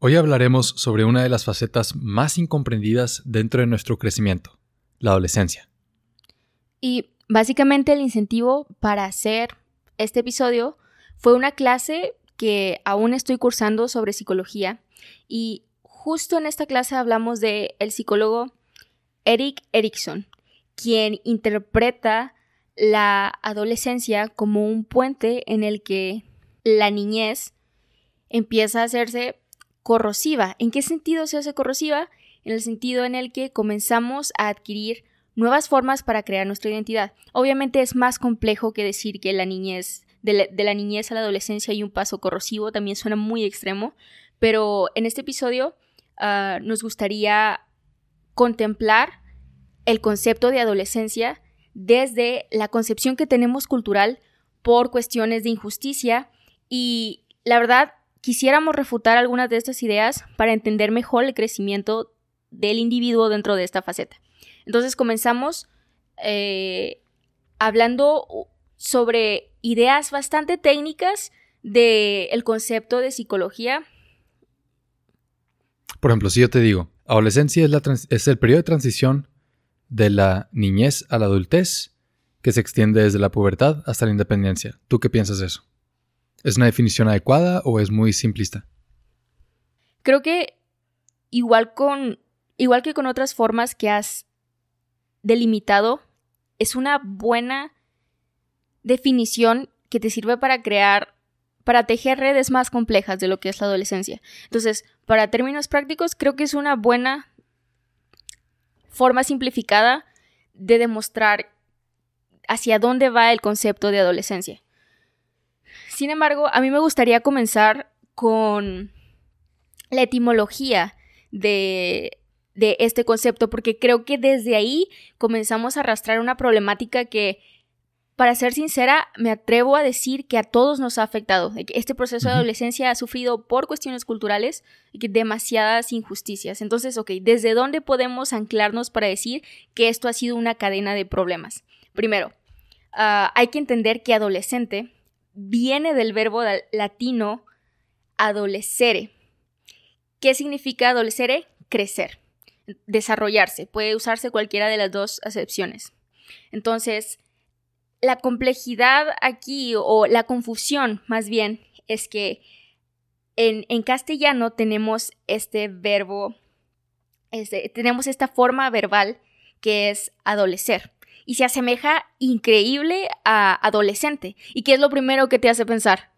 Hoy hablaremos sobre una de las facetas más incomprendidas dentro de nuestro crecimiento, la adolescencia. Y básicamente el incentivo para hacer este episodio fue una clase que aún estoy cursando sobre psicología y justo en esta clase hablamos de el psicólogo Eric Erickson, quien interpreta la adolescencia como un puente en el que la niñez empieza a hacerse corrosiva. ¿En qué sentido se hace corrosiva? En el sentido en el que comenzamos a adquirir nuevas formas para crear nuestra identidad. Obviamente es más complejo que decir que la niñez, de la, niñez a la adolescencia hay un paso corrosivo, también suena muy extremo, pero en este episodio ah, nos gustaría contemplar el concepto de adolescencia desde la concepción que tenemos cultural por cuestiones de injusticia y la verdad quisiéramos refutar algunas de estas ideas para entender mejor el crecimiento del individuo dentro de esta faceta. Entonces comenzamos eh, hablando sobre ideas bastante técnicas del concepto de psicología. Por ejemplo, si yo te digo, adolescencia es, es el periodo de transición de la niñez a la adultez que se extiende desde la pubertad hasta la independencia. ¿Tú qué piensas de eso? ¿Es una definición adecuada o es muy simplista? Creo que igual con igual que con otras formas que has delimitado, es una buena definición que te sirve para crear para tejer redes más complejas de lo que es la adolescencia. Entonces, para términos prácticos, creo que es una buena forma simplificada de demostrar hacia dónde va el concepto de adolescencia. Sin embargo, a mí me gustaría comenzar con la etimología de, de este concepto, porque creo que desde ahí comenzamos a arrastrar una problemática que, para ser sincera, me atrevo a decir que a todos nos ha afectado. Este proceso de adolescencia ha sufrido por cuestiones culturales demasiadas injusticias. Entonces, ok, ¿desde dónde podemos anclarnos para decir que esto ha sido una cadena de problemas? Primero, ah, hay que entender que adolescente viene del verbo latino adolescere. ¿Qué significa adolescere? Crecer, desarrollarse. Puede usarse cualquiera de las dos acepciones. Entonces, la complejidad aquí, o la confusión más bien, es que en, castellano tenemos este verbo, este, tenemos esta forma verbal que es adolecer y se asemeja increíble a adolescente. ¿Y qué es lo primero que te hace pensar?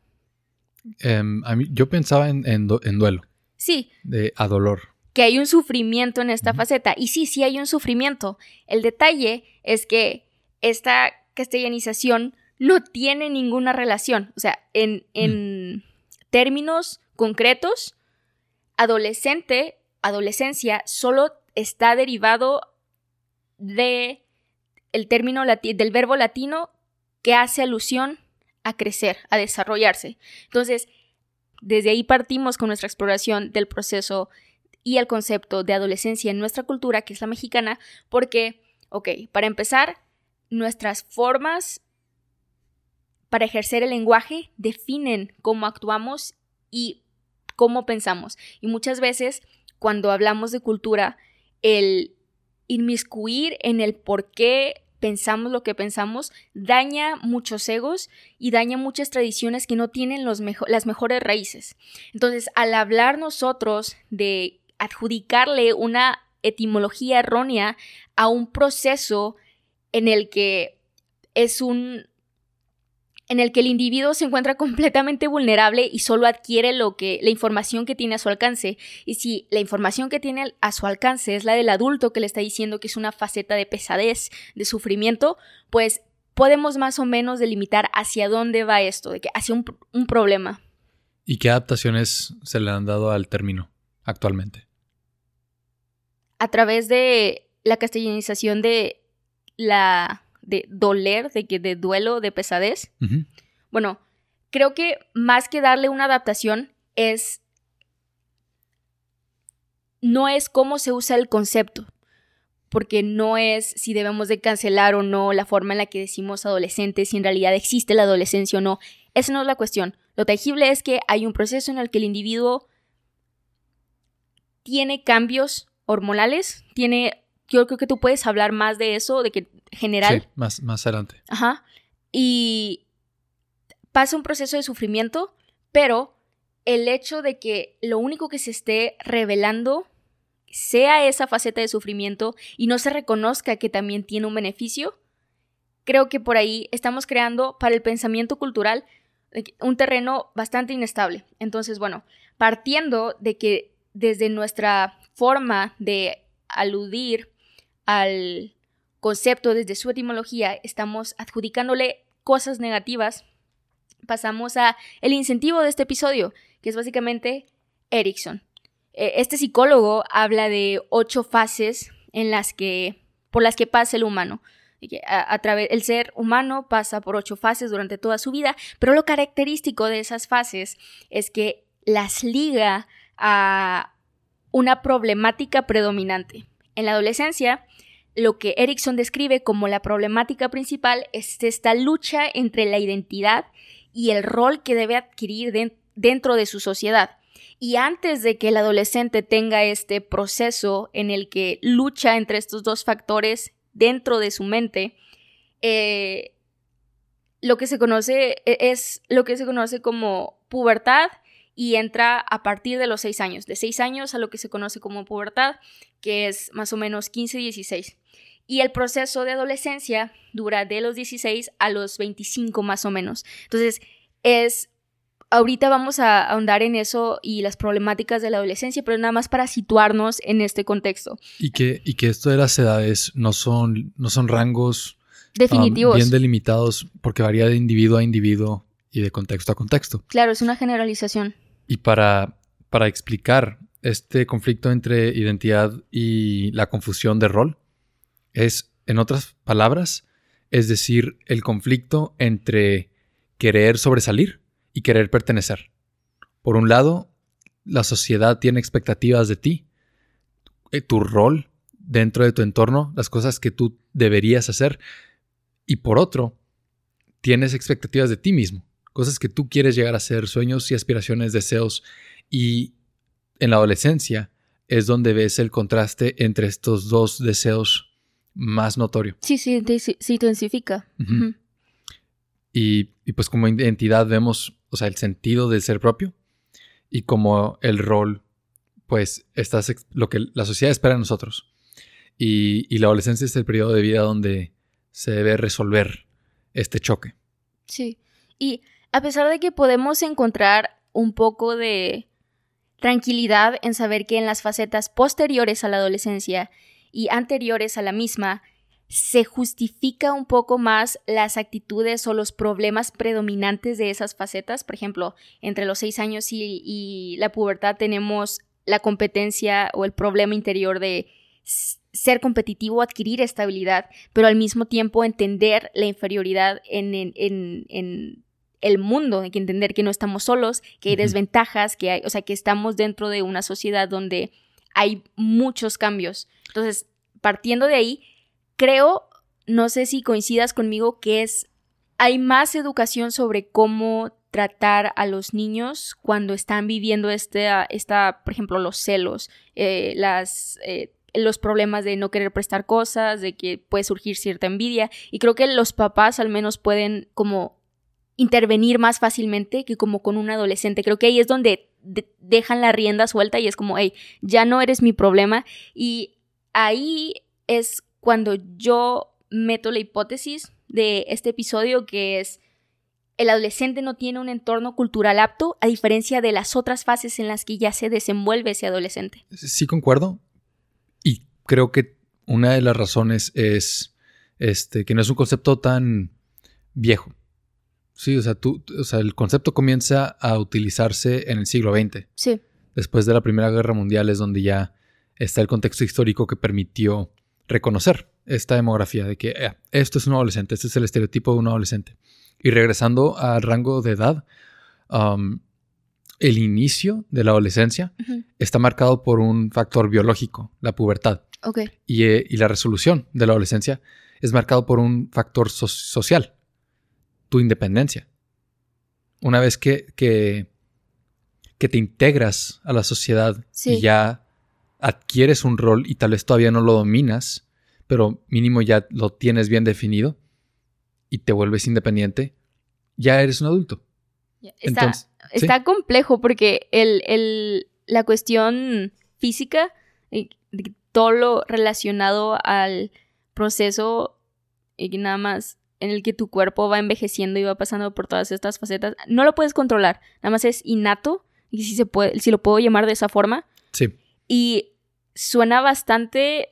Em, a mí, yo pensaba en, duelo. Sí. De a dolor. Que hay un sufrimiento en esta faceta. Y sí, sí hay un sufrimiento. El detalle es que esta castellanización no tiene ninguna relación. O sea, en, en mm. términos concretos, adolescente, adolescencia, solo está derivado de el término del verbo latino que hace alusión a crecer, a desarrollarse. Entonces, desde ahí partimos con nuestra exploración del proceso y el concepto de adolescencia en nuestra cultura, que es la mexicana, porque, ok, para empezar, nuestras formas para ejercer el lenguaje definen cómo actuamos y cómo pensamos. Y muchas veces, cuando hablamos de cultura, el inmiscuir en el por qué pensamos lo que pensamos daña muchos egos y daña muchas tradiciones que no tienen los las mejores raíces. Entonces, al hablar nosotros de adjudicarle una etimología errónea a un proceso en el que es un en el que el individuo se encuentra completamente vulnerable y solo adquiere lo que la información que tiene a su alcance. Y si la información que tiene a su alcance es la del adulto que le está diciendo que es una faceta de pesadez, de sufrimiento, pues podemos más o menos delimitar hacia dónde va esto, de que hacia un, un problema. ¿Y qué adaptaciones se le han dado al término actualmente? a través de la castellanización de la de doler, de que de duelo, de pesadez. Bueno, creo que más que darle una adaptación es no es cómo se usa el concepto, porque no es si debemos de cancelar o no la forma en la que decimos adolescente, si en realidad existe la adolescencia o no. Esa no es la cuestión. Lo tangible es que hay un proceso en el que el individuo tiene cambios hormonales, tiene yo creo que tú puedes hablar más de eso, de que general, Sí, más, más adelante. Ajá. Y pasa un proceso de sufrimiento, pero el hecho de que lo único que se esté revelando sea esa faceta de sufrimiento y no se reconozca que también tiene un beneficio, creo que por ahí estamos creando para el pensamiento cultural un terreno bastante inestable. Entonces, bueno, partiendo de que desde nuestra forma de aludir al concepto desde su etimología estamos adjudicándole cosas negativas, pasamos a el incentivo de este episodio, que es básicamente Erickson. Eh, Este psicólogo habla de ocho fases en las que, por las que pasa el humano. A, a través, el ser humano pasa por ocho fases durante toda su vida, pero lo característico de esas fases es que las liga a una problemática predominante. En la adolescencia, lo que Erickson describe como la problemática principal es esta lucha entre la identidad y el rol que debe adquirir den- dentro de su sociedad. Y antes de que el adolescente tenga este proceso en el que lucha entre estos dos factores dentro de su mente, eh, lo que se conoce e- es lo que se conoce como pubertad y entra a partir de los 6 años, de 6 años a lo que se conoce como pubertad, que es más o menos 15-16. Y el proceso de adolescencia dura de los 16 a los 25 más o menos. Entonces, es... Ahorita vamos a ahondar en eso y las problemáticas de la adolescencia, pero nada más para situarnos en este contexto. Y que, y que esto de las edades no son, no son rangos um, Definitivos. bien delimitados porque varía de individuo a individuo y de contexto a contexto. claro, es una generalización. Y para, para explicar este conflicto entre identidad y la confusión de rol, es, en otras palabras, es decir, el conflicto entre querer sobresalir y querer pertenecer. Por un lado, la sociedad tiene expectativas de ti, eh, tu rol dentro de tu entorno, las cosas que tú deberías hacer, y por otro, tienes expectativas de ti mismo, cosas que tú quieres llegar a hacer, sueños y aspiraciones, deseos, y en la adolescencia es donde ves el contraste entre estos dos deseos más notorio. Sí, sí, se intensifica. Y, y pues como identidad vemos, o sea, el sentido del ser propio y como el rol, pues, estás lo que la sociedad espera de nosotros. Y, y la adolescencia es el periodo de vida donde se debe resolver este choque. Sí. Y a pesar de que podemos encontrar un poco de tranquilidad en saber que en las facetas posteriores a la adolescencia y anteriores a la misma, se justifica un poco más las actitudes o los problemas predominantes de esas facetas. Por ejemplo, entre los seis años y, la pubertad tenemos la competencia o el problema interior de ser competitivo, adquirir estabilidad, pero al mismo tiempo entender la inferioridad en el mundo, hay que entender que no estamos solos, que hay desventajas, que hay, o sea, que estamos dentro de una sociedad donde hay muchos cambios. Entonces, partiendo de ahí, creo, no sé si coincidas conmigo, que es, hay más educación sobre cómo tratar a los niños cuando están viviendo este, esta, por ejemplo, los celos, eh, las, eh, los problemas de no querer prestar cosas, de que puede surgir cierta envidia. Y creo que los papás al menos pueden como intervenir más fácilmente que como con un adolescente. Creo que ahí es donde de- dejan la rienda suelta y es como, hey, ya no eres mi problema. Y ahí es cuando yo meto la hipótesis de este episodio que es el adolescente no tiene un entorno cultural apto a diferencia de las otras fases en las que ya se desenvuelve ese adolescente. Sí concuerdo. Y creo que una de las razones es este, que no es un concepto tan viejo. Sí, o sea, tú, o sea, el concepto comienza a utilizarse en el siglo XX. Sí, Después de la Primera Guerra Mundial es donde ya está el contexto histórico que permitió reconocer esta demografía de que eh, esto es un adolescente, este es el estereotipo de un adolescente. Y regresando al rango de edad, um, el inicio de la adolescencia está marcado por un factor biológico, la pubertad. Ok. Y, eh, y la resolución de la adolescencia es marcado por un factor so- social, tu independencia. Una vez que, que, que te integras a la sociedad Sí. y ya adquieres un rol y tal vez todavía no lo dominas, pero mínimo ya lo tienes bien definido y te vuelves independiente, ya eres un adulto. Está, Entonces, ¿sí? está complejo porque el, el- la cuestión física, todo lo relacionado al proceso y nada más en el que tu cuerpo va envejeciendo y va pasando por todas estas facetas, no lo puedes controlar, nada más es innato, y si se puede, si lo puedo llamar de esa forma, Sí, y suena bastante.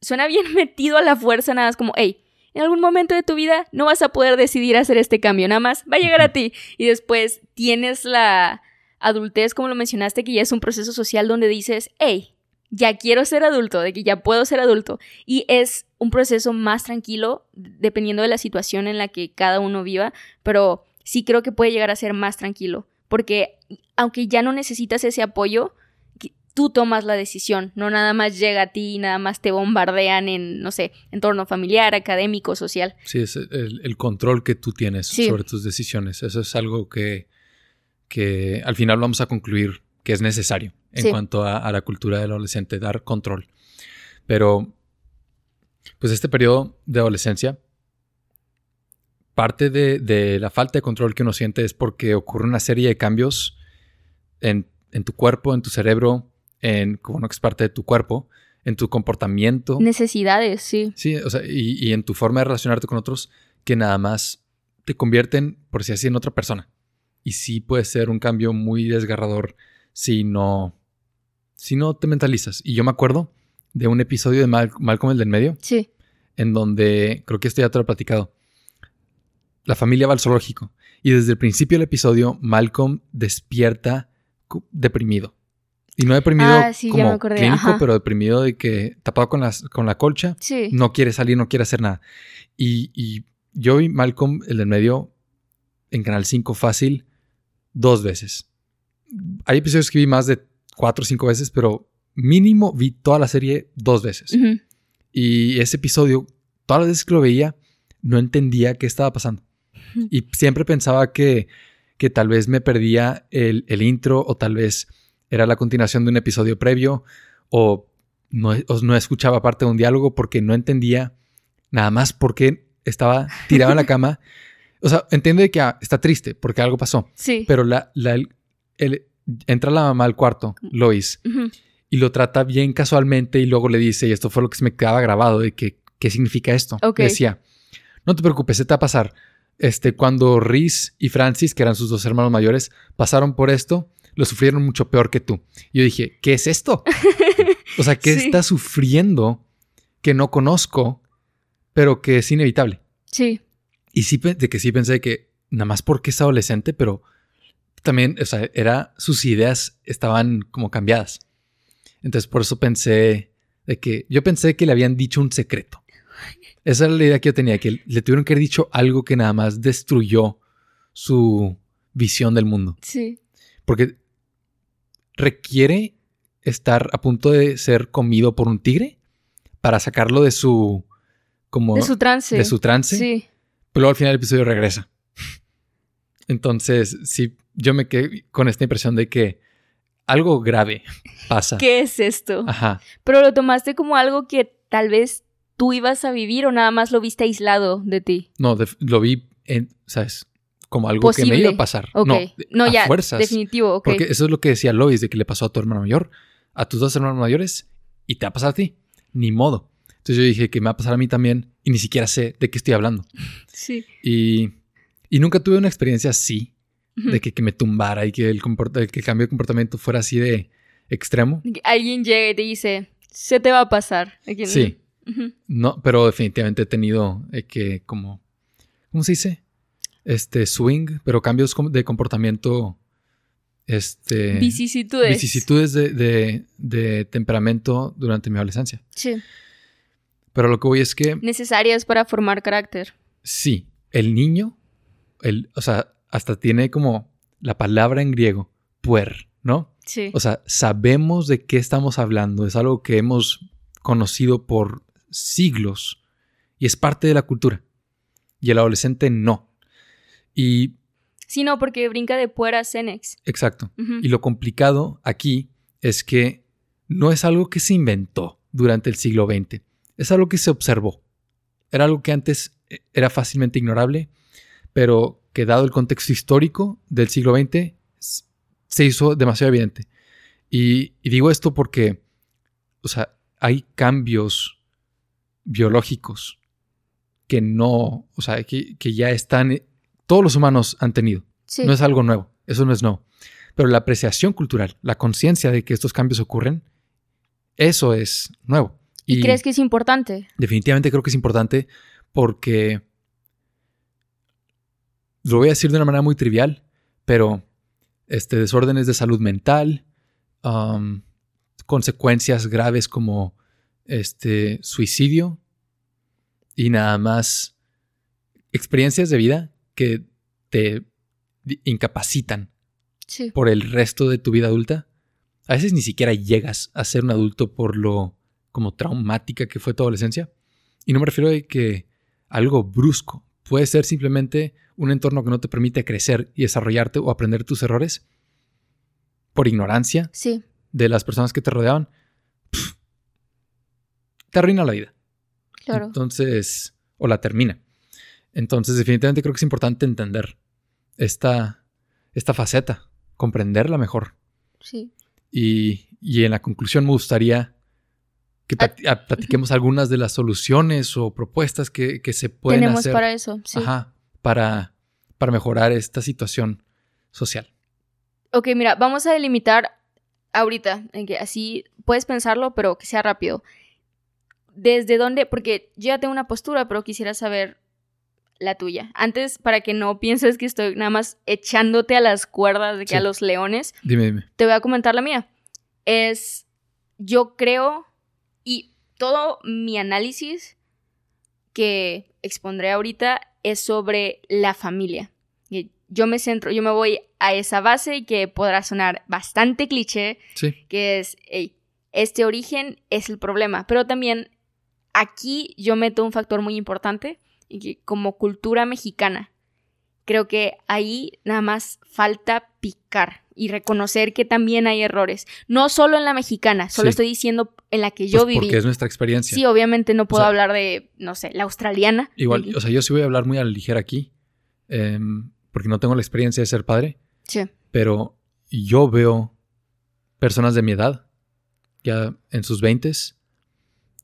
Suena bien metido a la fuerza, nada más como, hey, en algún momento de tu vida no vas a poder decidir hacer este cambio, nada más va a llegar a ti. Y después tienes la adultez, como lo mencionaste, que ya es un proceso social donde dices, hey, ya quiero ser adulto, de que ya puedo ser adulto. Y es un proceso más tranquilo, dependiendo de la situación en la que cada uno viva, pero sí creo que puede llegar a ser más tranquilo, porque aunque ya no necesitas ese apoyo, tú tomas la decisión, no nada más llega a ti y nada más te bombardean en, no sé, entorno familiar, académico, social. sí, es el, el control que tú tienes Sí. sobre tus decisiones. Eso es algo que, que al final vamos a concluir que es necesario en Sí. cuanto a, a la cultura del adolescente, dar control. Pero, pues este periodo de adolescencia, parte de, de la falta de control que uno siente es porque ocurre una serie de cambios en, en tu cuerpo, en tu cerebro, en como no es parte de tu cuerpo, en tu comportamiento. Necesidades, sí. Sí, o sea, y, y en tu forma de relacionarte con otros que nada más te convierten, por si así, en otra persona. Y sí puede ser un cambio muy desgarrador si no, si no te mentalizas. Y yo me acuerdo de un episodio de Mal- Malcolm el del medio, Sí. en donde, creo que esto ya te lo he platicado, la familia va al zoológico. Y desde el principio del episodio, Malcolm despierta deprimido. Y no deprimido Ah, sí, como acordé, clínico, ajá. pero deprimido de que tapado con, las, con la colcha, Sí. no quiere salir, no quiere hacer nada. Y, y yo vi Malcolm, el del medio, en Canal 5 fácil, dos veces. Hay episodios que vi más de cuatro o cinco veces, pero mínimo vi toda la serie dos veces. Y ese episodio, todas las veces que lo veía, no entendía qué estaba pasando. Y siempre pensaba que, que tal vez me perdía el, el intro o tal vez era la continuación de un episodio previo o no, o no escuchaba parte de un diálogo porque no entendía nada más por qué estaba tirado en la cama. O sea, entiendo de que ah, está triste porque algo pasó, Sí. pero la, la- el- el- entra la mamá al cuarto, Lois, Ujú. Y lo trata bien casualmente y luego le dice, y esto fue lo que se me quedaba grabado, de que, ¿qué significa esto? Le decía, no te preocupes, se te va a pasar. Este, cuando Reese y Francis, que eran sus dos hermanos mayores, pasaron por esto, lo sufrieron mucho peor que tú. Y yo dije, ¿qué es esto? O sea, ¿qué Sí. está sufriendo que no conozco, pero que es inevitable? Sí. Y sí, de que sí pensé que nada más porque es adolescente, pero también, o sea, era, sus ideas estaban como cambiadas. Entonces, por eso pensé de que yo pensé que le habían dicho un secreto. Esa era la idea que yo tenía, que le tuvieron que haber dicho algo que nada más destruyó su visión del mundo. Sí. Porque requiere estar a punto de ser comido por un tigre para sacarlo de su como De su trance. de su trance. Sí. Pero luego al final del episodio regresa. Entonces, sí, yo me quedé con esta impresión de que algo grave pasa. ¿Qué es esto? Ajá. Pero lo tomaste como algo que tal vez tú ibas a vivir o nada más lo viste aislado de ti. No, lo vi en, ¿sabes? Como algo que me iba a pasar. Ok. No, No, a ya. fuerzas. Definitivo, ok. Porque eso es lo que decía Lois, de que le pasó a tu hermano mayor, a tus dos hermanos mayores, y te va a pasar a ti. Ni modo. Entonces yo dije que me va a pasar a mí también, y ni siquiera sé de qué estoy hablando. Sí. Y, y nunca tuve una experiencia así. De que, que me tumbara y que el, que el cambio de comportamiento fuera así de extremo. Alguien llega y te dice, se te va a pasar. Aquí- Sí. No, pero definitivamente he tenido eh, que como, ¿cómo se dice? Este swing, pero cambios de comportamiento este, Vicisitudes. vicisitudes de, de- de temperamento durante mi adolescencia. Sí. Pero lo que voy es que Necesarias para formar carácter. sí, el niño, el, o sea, hasta tiene como la palabra en griego, puer, ¿no? Sí. O sea, sabemos de qué estamos hablando, es algo que hemos conocido por siglos y es parte de la cultura. Y el adolescente no. Y, Sí, no, porque brinca de puera a Cenex. exacto. Y lo complicado aquí es que no es algo que se inventó durante el siglo XX, es algo que se observó. Era algo que antes eh, era fácilmente ignorable, pero que dado el contexto histórico del siglo XX se hizo demasiado evidente. Y, y digo esto porque, o sea, hay cambios biológicos que no, o sea, que, que ya están, eh, todos los humanos han tenido. Sí. No es algo nuevo, eso no es nuevo. Pero la apreciación cultural, la conciencia de que estos cambios ocurren, eso es nuevo. ¿Y, crees que es importante? definitivamente creo que es importante porque lo voy a decir de una manera muy trivial, pero este, desórdenes de salud mental, um, consecuencias graves como este, suicidio y nada más experiencias de vida que te incapacitan Sí. por el resto de tu vida adulta. A veces ni siquiera llegas a ser un adulto por lo como traumática que fue tu adolescencia. Y no me refiero a que algo brusco. Puede ser simplemente un entorno que no te permite crecer y desarrollarte o aprender tus errores por ignorancia Sí. de las personas que te rodeaban. Pff, te arruina la vida. Claro. Entonces, o la termina. Entonces, definitivamente creo que es importante entender esta, esta faceta, comprenderla mejor. Sí. Y, y en la conclusión me gustaría que Ah, ah, platiquemos algunas de las soluciones o propuestas que, que se pueden Tenemos hacer para eso. Sí. ajá, para, para mejorar esta situación social. Ok, mira, vamos a delimitar ahorita, en que así puedes pensarlo, pero que sea rápido. ¿Desde dónde? Porque yo ya tengo una postura, pero quisiera saber la tuya. Antes, para que no pienses que estoy nada más echándote a las cuerdas de que Sí. a los leones, Dime, dime. te voy a comentar la mía. Es, yo creo, y todo mi análisis que expondré ahorita es sobre la familia. Yo me centro, yo me voy a esa base que podrá sonar bastante cliché, Sí, que es, "Ey, este origen es el problema, pero también aquí yo meto un factor muy importante, y que como cultura mexicana, creo que ahí nada más falta picar y reconocer que también hay errores, no solo en la mexicana, solo Sí. estoy diciendo en la que yo pues viví. porque es nuestra experiencia. Sí, obviamente no puedo sea, hablar de, no sé, la australiana. Igual, o sea, yo sí voy a hablar muy a la ligera aquí, em, porque no tengo la experiencia de ser padre, sí, pero yo veo personas de mi edad, ya en sus veintes,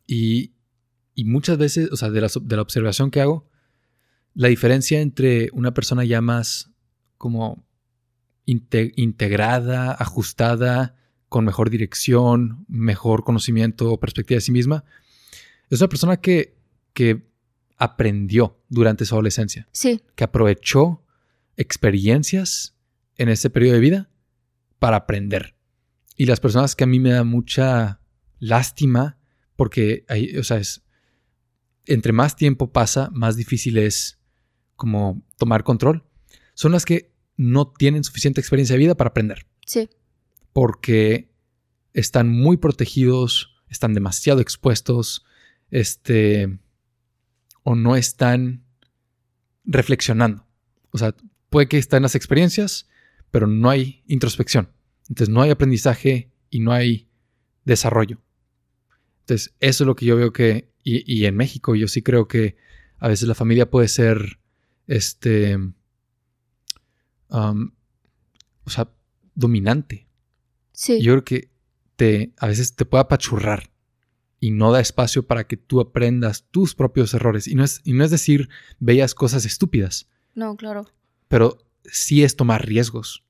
y, y muchas veces, o sea, de la, de la observación que hago, la diferencia entre una persona ya más como inte- integrada, ajustada, con mejor dirección, mejor conocimiento o perspectiva de sí misma, es una persona que, que aprendió durante su adolescencia sí, que aprovechó experiencias en ese periodo de vida para aprender. Y las personas que a mí me da mucha lástima, porque hay, o sea, es, entre más tiempo pasa, más difícil es como tomar control, son las que no tienen suficiente experiencia de vida para aprender, sí, porque están muy protegidos, están demasiado expuestos, este, o no están reflexionando. O sea, puede que estén las experiencias, pero no hay introspección. Entonces no hay aprendizaje y no hay desarrollo. Entonces eso es lo que yo veo que, y, y en México yo sí creo que a veces la familia puede ser, este, um, o sea, dominante. sí. Yo creo que te, a veces te puede apachurrar y no da espacio para que tú aprendas tus propios errores. Y no es, y no es decir bellas cosas estúpidas, No, claro. pero sí es tomar riesgos.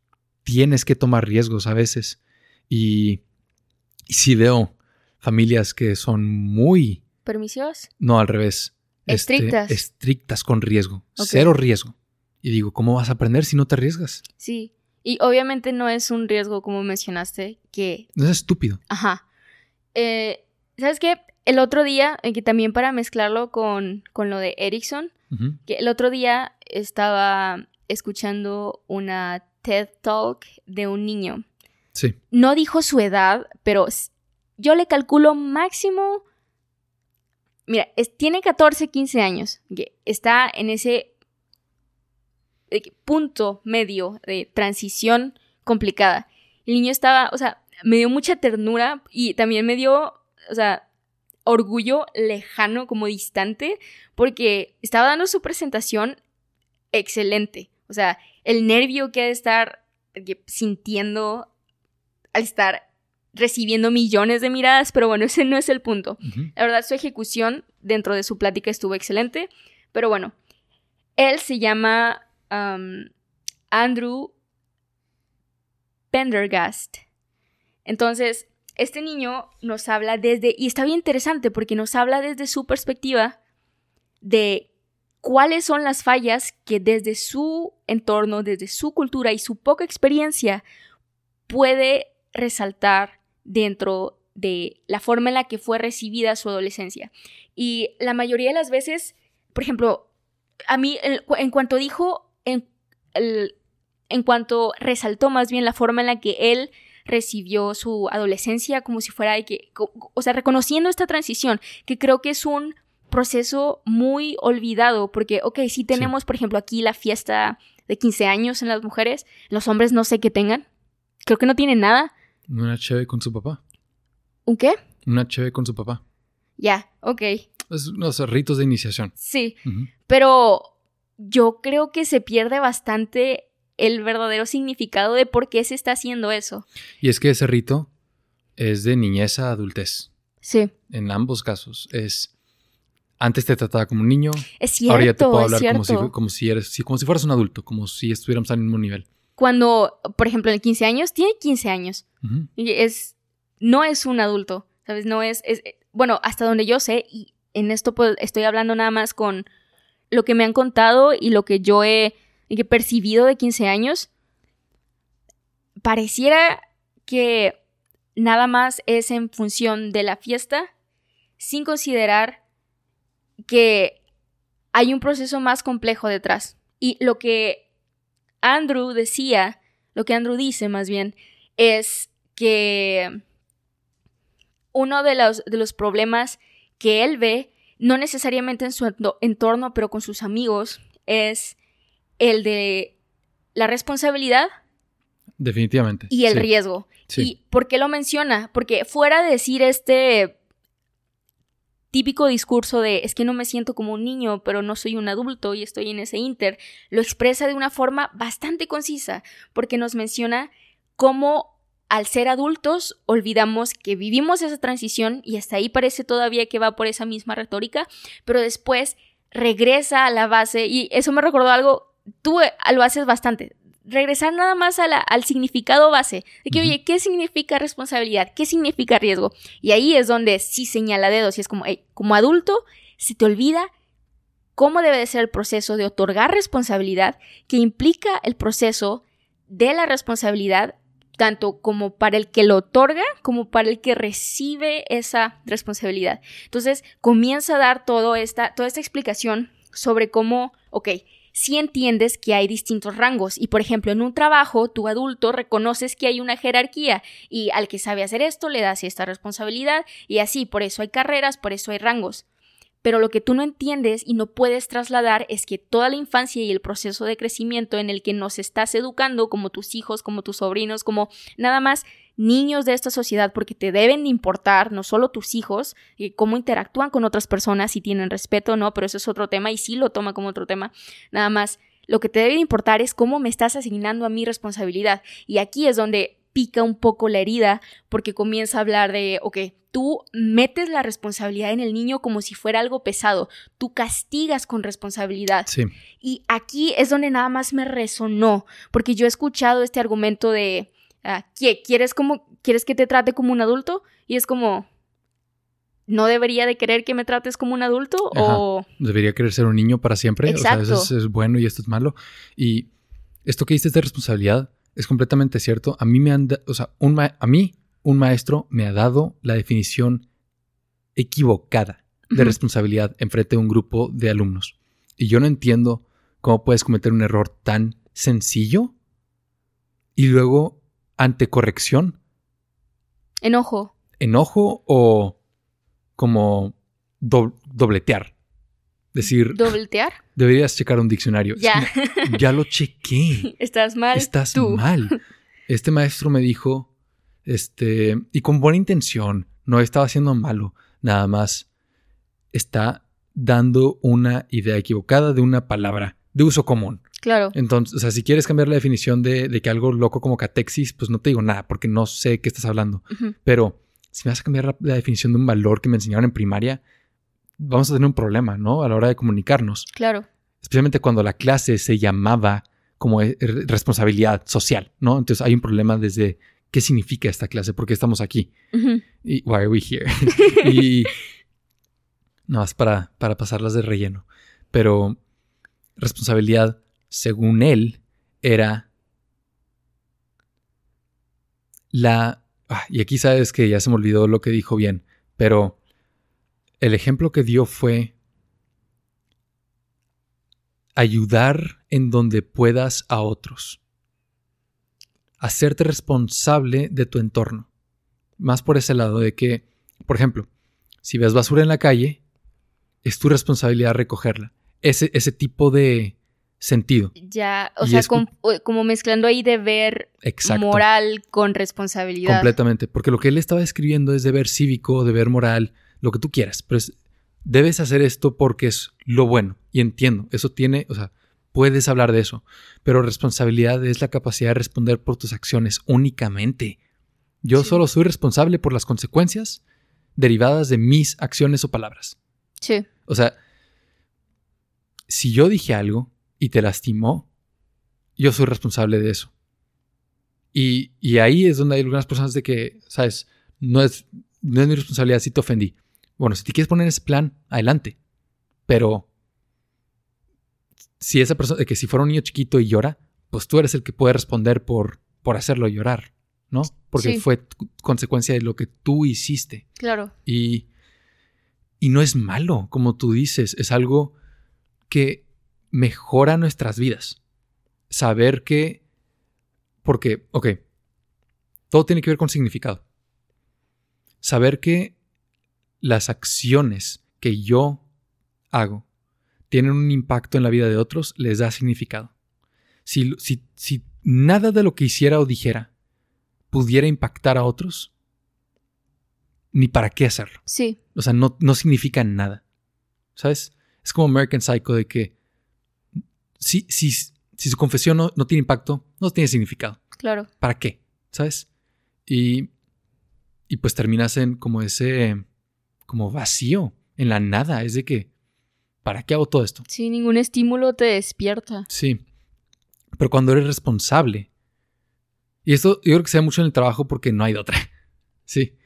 Tienes que tomar riesgos a veces. Y, y sí veo familias que son muy, ¿Permisivas? no al revés, este, Estrictas. estrictas con riesgo, cero riesgo. Y digo, ¿cómo vas a aprender si no te arriesgas? Sí. Y obviamente no es un riesgo, como mencionaste, que... Es estúpido. Ajá. Eh, ¿Sabes qué? El otro día, eh, que también para mezclarlo con, con lo de Erickson, que el otro día estaba escuchando una TED Talk de un niño. Sí. No dijo su edad, pero yo le calculo máximo... Mira, tiene 14, 15 años. Está en ese punto medio de transición complicada. El niño estaba, o sea, me dio mucha ternura y también me dio, o sea, orgullo lejano, como distante, porque estaba dando su presentación excelente. O sea, el nervio que ha de estar sintiendo al estar recibiendo millones de miradas, pero bueno, ese no es el punto. La verdad, su ejecución dentro de su plática estuvo excelente. Pero bueno, él se llama um, Andrew Pendergast. Entonces, este niño nos habla desde, y está bien interesante porque nos habla desde su perspectiva de cuáles son las fallas que desde su entorno, desde su cultura y su poca experiencia puede resaltar dentro de la forma en la que fue recibida su adolescencia. Y la mayoría de las veces, por ejemplo, a mí, el- en cuanto dijo, en, el- en cuanto resaltó más bien la forma en la que él recibió su adolescencia, como si fuera de que, o sea, reconociendo esta transición, que creo que es un proceso muy olvidado, porque, ok, sí tenemos, por ejemplo, aquí la fiesta de 15 años en las mujeres, los hombres no sé qué tengan, creo que no tienen nada. Una cheve con su papá. ¿Un qué? Una cheve con su papá. Ya, ok, Es unos ritos de iniciación. sí, pero yo creo que se pierde bastante el verdadero significado de por qué se está haciendo eso. Y es que ese rito es de niñez a adultez. Sí, En ambos casos. Es. Antes te trataba como un niño. es cierto, ahora ya te puedo hablar como si, como, si eres, como si fueras un adulto. Como si estuviéramos al mismo nivel. Cuando, por ejemplo, en 15 años, tiene 15 años. Y es, no es un adulto, ¿sabes? No es, es, bueno, hasta donde yo sé, y en esto pues, estoy hablando nada más con lo que me han contado y lo que yo he, he percibido de 15 años, pareciera que nada más es en función de la fiesta, sin considerar que hay un proceso más complejo detrás. Y lo que Andrew decía, lo que Andrew dice más bien, es que uno de los, de los problemas que él ve, no necesariamente en su ento- entorno, pero con sus amigos, es el de la responsabilidad Definitivamente. y el Sí, riesgo. sí. ¿Y por qué lo menciona? Porque fuera de decir este típico discurso de es que no me siento como un niño, pero no soy un adulto y estoy en ese inter, lo expresa de una forma bastante concisa, porque nos menciona cómo al ser adultos olvidamos que vivimos esa transición y hasta ahí parece todavía que va por esa misma retórica, pero después regresa a la base y eso me recordó algo, tú eh, lo haces bastante, regresar nada más a la- al significado base, de que, oye, ¿qué significa responsabilidad? ¿Qué significa riesgo? Y ahí es donde sí señala dedos y es como, hey, como adulto, se te olvida cómo debe de ser el proceso de otorgar responsabilidad, que implica el proceso de la responsabilidad, tanto como para el que lo otorga, como para el que recibe esa responsabilidad. Entonces, comienza a dar todo esta, toda esta explicación sobre cómo, ok, si entiendes que hay distintos rangos y por ejemplo en un trabajo tu adulto reconoces que hay una jerarquía y al que sabe hacer esto le das esta responsabilidad y así, por eso hay carreras, por eso hay rangos. Pero lo que tú no entiendes y no puedes trasladar es que toda la infancia y el proceso de crecimiento en el que nos estás educando, como tus hijos, como tus sobrinos, como nada más niños de esta sociedad, porque te deben de importar no solo tus hijos, y cómo interactúan con otras personas, si tienen respeto o no, pero eso es otro tema y sí lo toma como otro tema. Nada más, lo que te debe de importar es cómo me estás asignando a mi responsabilidad. Y aquí es donde pica un poco la herida, porque comienza a hablar de, ok, tú metes la responsabilidad en el niño como si fuera algo pesado, tú castigas con responsabilidad. Sí. Y aquí es donde nada más me resonó, porque yo he escuchado este argumento de. ¿Quieres, como, ¿quieres que te trate como un adulto? Y es como, ¿no debería de querer que me trates como un adulto? Ajá. O... Debería querer ser un niño para siempre. O sea, Exacto. eso es, es bueno y esto es malo. Y esto que dices de responsabilidad es completamente cierto. A mí me han, o sea, un a mí un maestro me ha dado la definición equivocada de Ujú. responsabilidad enfrente de un grupo de alumnos. Y yo no entiendo cómo puedes cometer un error tan sencillo y luego ante corrección, Enojo. enojo o como do- dobletear. Decir, ¿Dobletear? deberías checar un diccionario. Ya. ya lo chequé. Estás mal. Estás tú. mal. Este maestro me dijo, este, y con buena intención, no estaba haciendo malo, nada más está dando una idea equivocada de una palabra de uso común. Claro. Entonces, o sea, si quieres cambiar la definición de, de que algo loco como catexis, pues no te digo nada, porque no sé qué estás hablando. Pero si me vas a cambiar la, la definición de un valor que me enseñaron en primaria, vamos a tener un problema, ¿no? A la hora de comunicarnos Claro. especialmente cuando la clase se llamaba como eh, re- responsabilidad social, ¿no? Entonces hay un problema desde qué significa esta clase, por qué estamos aquí y why are we here. y no, es para, para pasarlas de relleno. Pero responsabilidad, según él, era la... ah, y aquí sabes que ya se me olvidó lo que dijo bien, pero el ejemplo que dio fue ayudar en donde puedas a otros. Hacerte responsable de tu entorno. Más por ese lado de que, por ejemplo, si ves basura en la calle, es tu responsabilidad recogerla. Ese, ese tipo de sentido. Ya, o Y sea, es com- como mezclando ahí deber Exacto. moral con responsabilidad. Completamente. Porque lo que él estaba escribiendo es deber cívico, deber moral, lo que tú quieras. Pero es- debes hacer esto porque es lo bueno. Y entiendo, eso tiene, o sea, puedes hablar de eso. Pero responsabilidad es la capacidad de responder por tus acciones únicamente. Yo Sí. solo soy responsable por las consecuencias derivadas de mis acciones o palabras. Sí, O sea, si yo dije algo y te lastimó, yo soy responsable de eso. Y, y ahí es donde hay algunas personas de que, ¿sabes? No es, no es mi responsabilidad si te ofendí. Bueno, si te quieres poner ese plan, adelante. Pero si esa persona, de que si fuera un niño chiquito y llora, pues tú eres el que puede responder por, por hacerlo llorar, ¿no? Porque Sí. fue consecuencia de lo que tú hiciste. claro. Y, y no es malo, como tú dices, es algo que mejora nuestras vidas. Saber que, porque, ok, todo tiene que ver con significado. Saber que las acciones que yo hago tienen un impacto en la vida de otros les da significado. Si, si, si nada de lo que hiciera o dijera pudiera impactar a otros, ni para qué hacerlo. Sí, O sea, no, no significa nada. ¿Sabes? Es como American Psycho de que si, si, si su confesión no, no tiene impacto, no tiene significado. claro. ¿Para qué? ¿Sabes? Y, y pues terminas en como ese, como vacío, en la nada. Es de que, ¿para qué hago todo esto? Sí, ningún estímulo te despierta. Sí. Pero cuando eres responsable, y esto yo creo que se da mucho en el trabajo porque no hay de otra. Sí.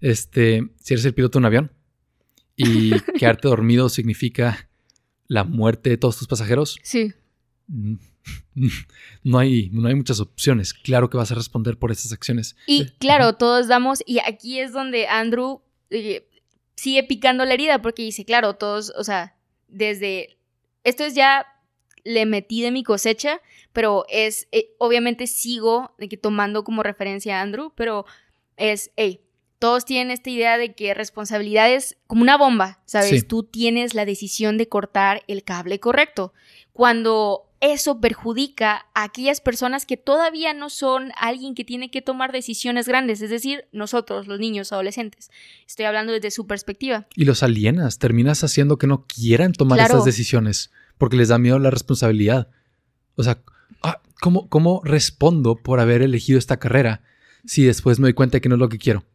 Este, si eres el piloto de un avión y quedarte dormido significa la muerte de todos tus pasajeros, Sí, mm, no hay, no hay muchas opciones. Claro que vas a responder por esas acciones. Y Eh, claro, todos damos, y aquí es donde Andrew eh, sigue picando la herida, porque dice, claro, todos, o sea, desde, esto es ya, le metí de mi cosecha, pero es, eh, obviamente sigo de que tomando como referencia a Andrew, pero es, hey, todos tienen esta idea de que responsabilidad es como una bomba, ¿sabes? Sí. Tú tienes la decisión de cortar el cable correcto. Cuando eso perjudica a aquellas personas que todavía no son alguien que tiene que tomar decisiones grandes, es decir, nosotros, los niños, adolescentes. Estoy hablando desde su perspectiva. Y los alienas, terminas haciendo que no quieran tomar Claro. estas decisiones porque les da miedo la responsabilidad. O sea, ah, ¿cómo, ¿cómo respondo por haber elegido esta carrera si después me doy cuenta de que no es lo que quiero?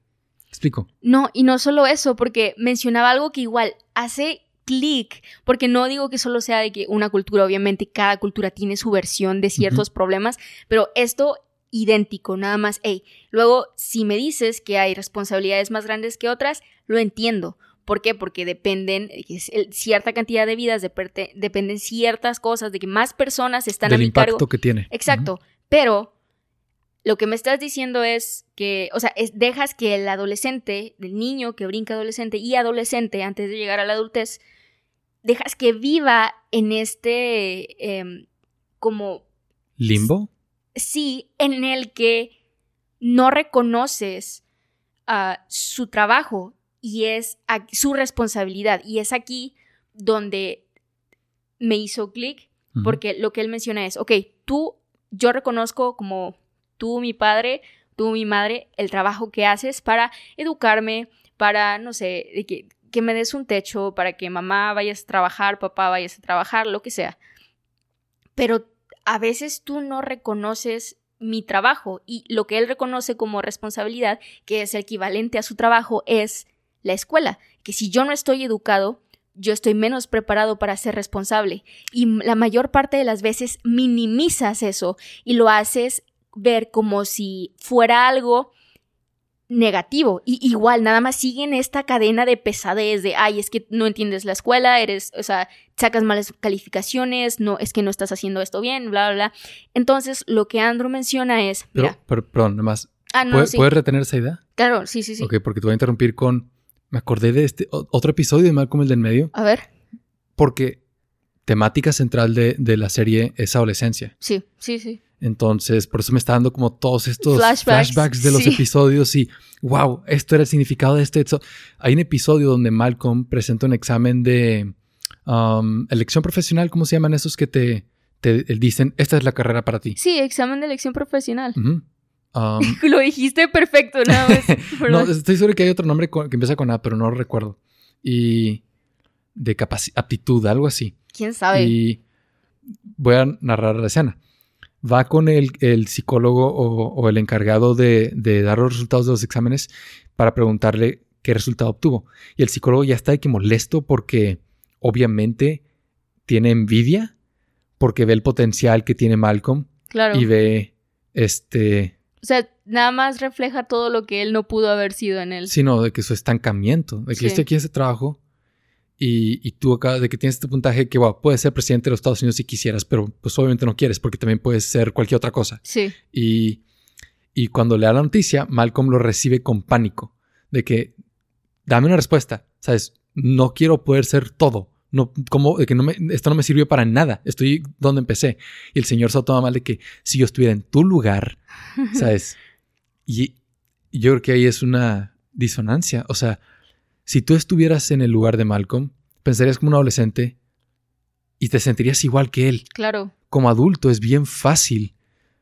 ¿Explico? No, y no solo eso, porque mencionaba algo que igual hace clic, porque no digo que solo sea de que una cultura, obviamente cada cultura tiene su versión de ciertos problemas, pero esto idéntico, nada más, hey, luego si me dices que hay responsabilidades más grandes que otras, lo entiendo. ¿Por qué? Porque dependen el- cierta cantidad de vidas, depende- dependen ciertas cosas, de que más personas están Del a mi impacto cargo. que tiene. Exacto, pero lo que me estás diciendo es que, o sea, es, dejas que el adolescente, el niño que brinca adolescente y adolescente antes de llegar a la adultez, dejas que viva en este em, como... ¿Limbo? Sí, en el que no reconoces ah, su trabajo y es su responsabilidad. Y es aquí donde me hizo clic, porque lo que él menciona es, ok, tú, yo reconozco como tú, mi padre, tú, mi madre, el trabajo que haces para educarme, para, no sé, que, que me des un techo, para que mamá vayas a trabajar, papá vayas a trabajar, lo que sea. Pero a veces tú no reconoces mi trabajo y lo que él reconoce como responsabilidad, que es equivalente a su trabajo, es la escuela, que si yo no estoy educado, yo estoy menos preparado para ser responsable. Y la mayor parte de las veces minimizas eso y lo haces ver como si fuera algo negativo. Y igual, nada más siguen esta cadena de pesadez de, ay, es que no entiendes la escuela, eres, o sea, sacas malas calificaciones, no, es que no estás haciendo esto bien, bla, bla, bla. Entonces, lo que Andrew menciona es... Pero, perdón, nada más. Ah, ¿Puedes retener esa idea? Claro, sí, sí, sí. Ok, porque te voy a interrumpir con... Me acordé de este otro episodio de Malcolm el del medio. A ver. Porque temática central de, de la serie es adolescencia. Sí, sí, sí. Entonces, por eso me está dando como todos estos flashbacks, de los episodios y, wow, esto era el significado de este. Hay un episodio donde Malcolm presenta un examen de um, elección profesional, ¿cómo se llaman esos que te, te, dicen, esta es la carrera para ti? Sí, examen de elección profesional. Um, lo dijiste perfecto, nada no, estoy seguro que hay otro nombre que empieza con A, pero no lo recuerdo. Y de aptitud, algo así. ¿Quién sabe? Y voy a narrar la escena va con el, psicólogo o, el encargado de, dar los resultados de los exámenes para preguntarle qué resultado obtuvo. Y el psicólogo ya está aquí molesto porque obviamente tiene envidia porque ve el potencial que tiene Malcolm y ve este... O sea, nada más refleja todo lo que él no pudo haber sido en él. Sino de que su estancamiento, de que este aquí ese trabajo y, tú acá de que tienes este puntaje que, wow, puedes ser presidente de los Estados Unidos si quisieras, pero pues obviamente no quieres porque también puedes ser cualquier otra cosa. Sí. Y, y cuando le da la noticia, Malcolm lo recibe con pánico, de que, dame una respuesta, ¿sabes? No quiero poder ser todo. No, como de que no me, esto no me sirvió para nada. Estoy donde empecé. Y el señor se toma mal de que si yo estuviera en tu lugar, ¿sabes? y yo creo que ahí es una disonancia. O sea, si tú estuvieras en el lugar de Malcolm, pensarías como un adolescente y te sentirías igual que él. Claro. Como adulto es bien fácil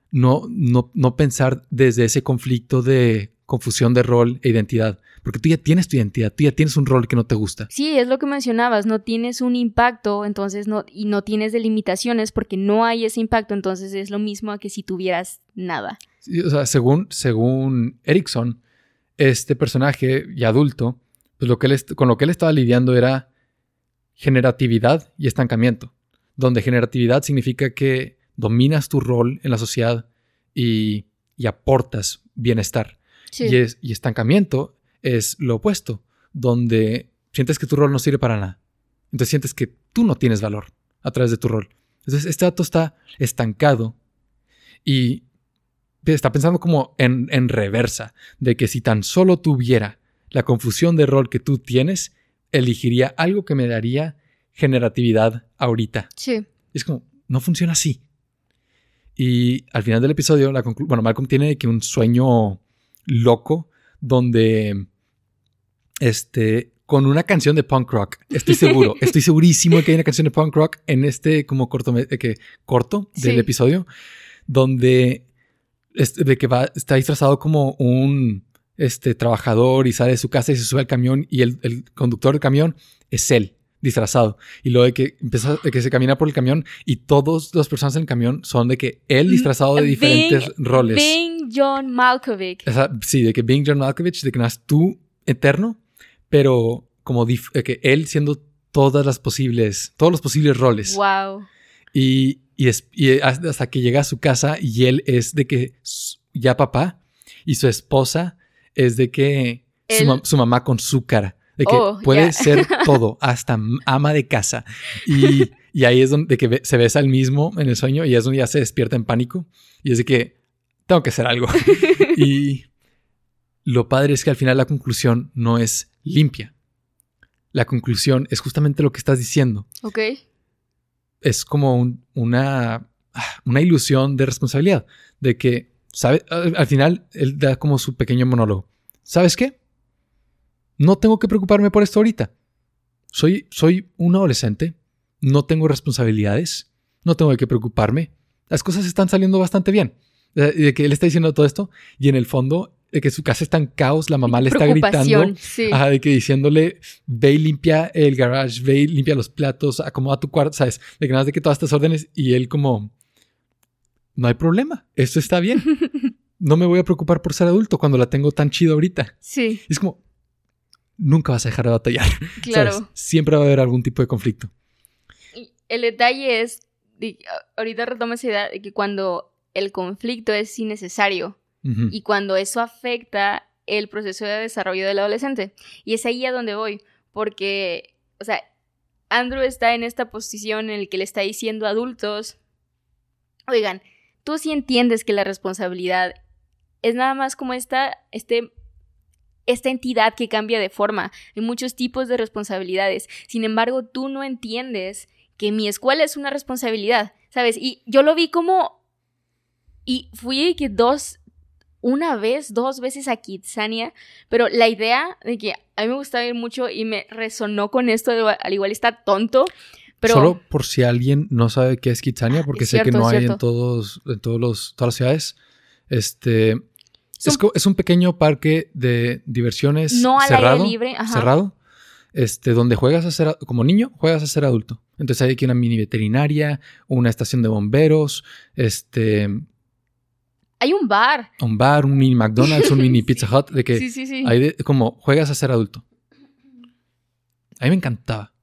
no, no, no pensar desde ese conflicto de confusión de rol e identidad. Porque tú ya tienes tu identidad, tú ya tienes un rol que no te gusta. Sí, es lo que mencionabas, no tienes un impacto, entonces no, y no tienes delimitaciones porque no hay ese impacto, entonces es lo mismo a que si tuvieras nada. o sea, según, según Erickson, este personaje y adulto pues lo que él con lo que él estaba lidiando era generatividad y estancamiento, donde generatividad significa que dominas tu rol en la sociedad y, aportas bienestar. Y, es, y estancamiento es lo opuesto, donde sientes que tu rol no sirve para nada. Entonces sientes que tú no tienes valor a través de tu rol. Entonces este dato está estancado y está pensando como en, en reversa, de que si tan solo tuviera la confusión de rol que tú tienes, elegiría algo que me daría generatividad ahorita. Sí. Es como, no funciona así. Y al final del episodio, la bueno, Malcolm tiene que un sueño loco donde, este, con una canción de punk rock, estoy seguro, estoy segurísimo de que hay una canción de punk rock en este como corto, eh, que, corto del episodio, donde, de que va, está disfrazado como un este trabajador y sale de su casa y se sube al camión y el, conductor del camión es él disfrazado y luego de que empieza de que se camina por el camión y todas las personas en el camión son de que él disfrazado de diferentes roles. Bing John Malkovich. sí, de que Bing John Malkovich, de que no es tú eterno, pero como de que él siendo todas las posibles, todos los posibles roles. Wow. Y, y, y hasta que llega a su casa y él es de que ya papá y su esposa es de que su, mamá con su cara. De que oh, puede ser todo, hasta ama de casa. Y, ahí es donde que se besa el mismo en el sueño y es donde ya se despierta en pánico. Y es de que tengo que hacer algo. y lo padre es que al final la conclusión no es limpia. La conclusión es justamente lo que estás diciendo. Ok. Es como una, una ilusión de responsabilidad. De que, ¿sabe? Al final, él da como su pequeño monólogo. ¿Sabes qué? No tengo que preocuparme por esto ahorita. Soy, soy un adolescente. No tengo responsabilidades. No tengo que preocuparme. Las cosas están saliendo bastante bien. De que él está diciendo todo esto y en el fondo de que su casa está en caos, la mamá le está gritando, sí. ajá, de que diciéndole, ve y limpia el garage, ve y limpia los platos, acomoda tu cuarto, ¿sabes? De que nada de que todas estas órdenes y él como, no hay problema, esto está bien. No me voy a preocupar por ser adulto cuando la tengo tan chido ahorita. Sí. es como, nunca vas a dejar de batallar. Claro. Siempre va a haber algún tipo de conflicto. El detalle es, ahorita retomo esa idea de que cuando el conflicto es innecesario, y cuando eso afecta el proceso de desarrollo del adolescente. Y es ahí a donde voy, porque, o sea, Andrew está en esta posición en la que le está diciendo a adultos, oigan, tú sí entiendes que la responsabilidad es nada más como esta, este, esta entidad que cambia de forma. Hay muchos tipos de responsabilidades. Sin embargo, tú no entiendes que mi escuela es una responsabilidad, ¿sabes? Y yo lo vi como... Y fui que dos, una vez, dos veces a Kitsania, pero la idea de que a mí me gustaba ir mucho y me resonó con esto, al igual está tonto. Pero... Solo por si alguien no sabe qué es Kitsania, porque sé que no hay en todos, en todos los, todas las ciudades. Este es, un pequeño parque de diversiones no cerrado, libre, cerrado, este, donde juegas a ser como niño, juegas a ser adulto. Entonces hay aquí una mini veterinaria, una estación de bomberos, este, hay un bar. Un bar, un mini McDonald's, un mini Pizza Hut, de que sí, sí, sí. Hay como juegas a ser adulto. A mí me encantaba.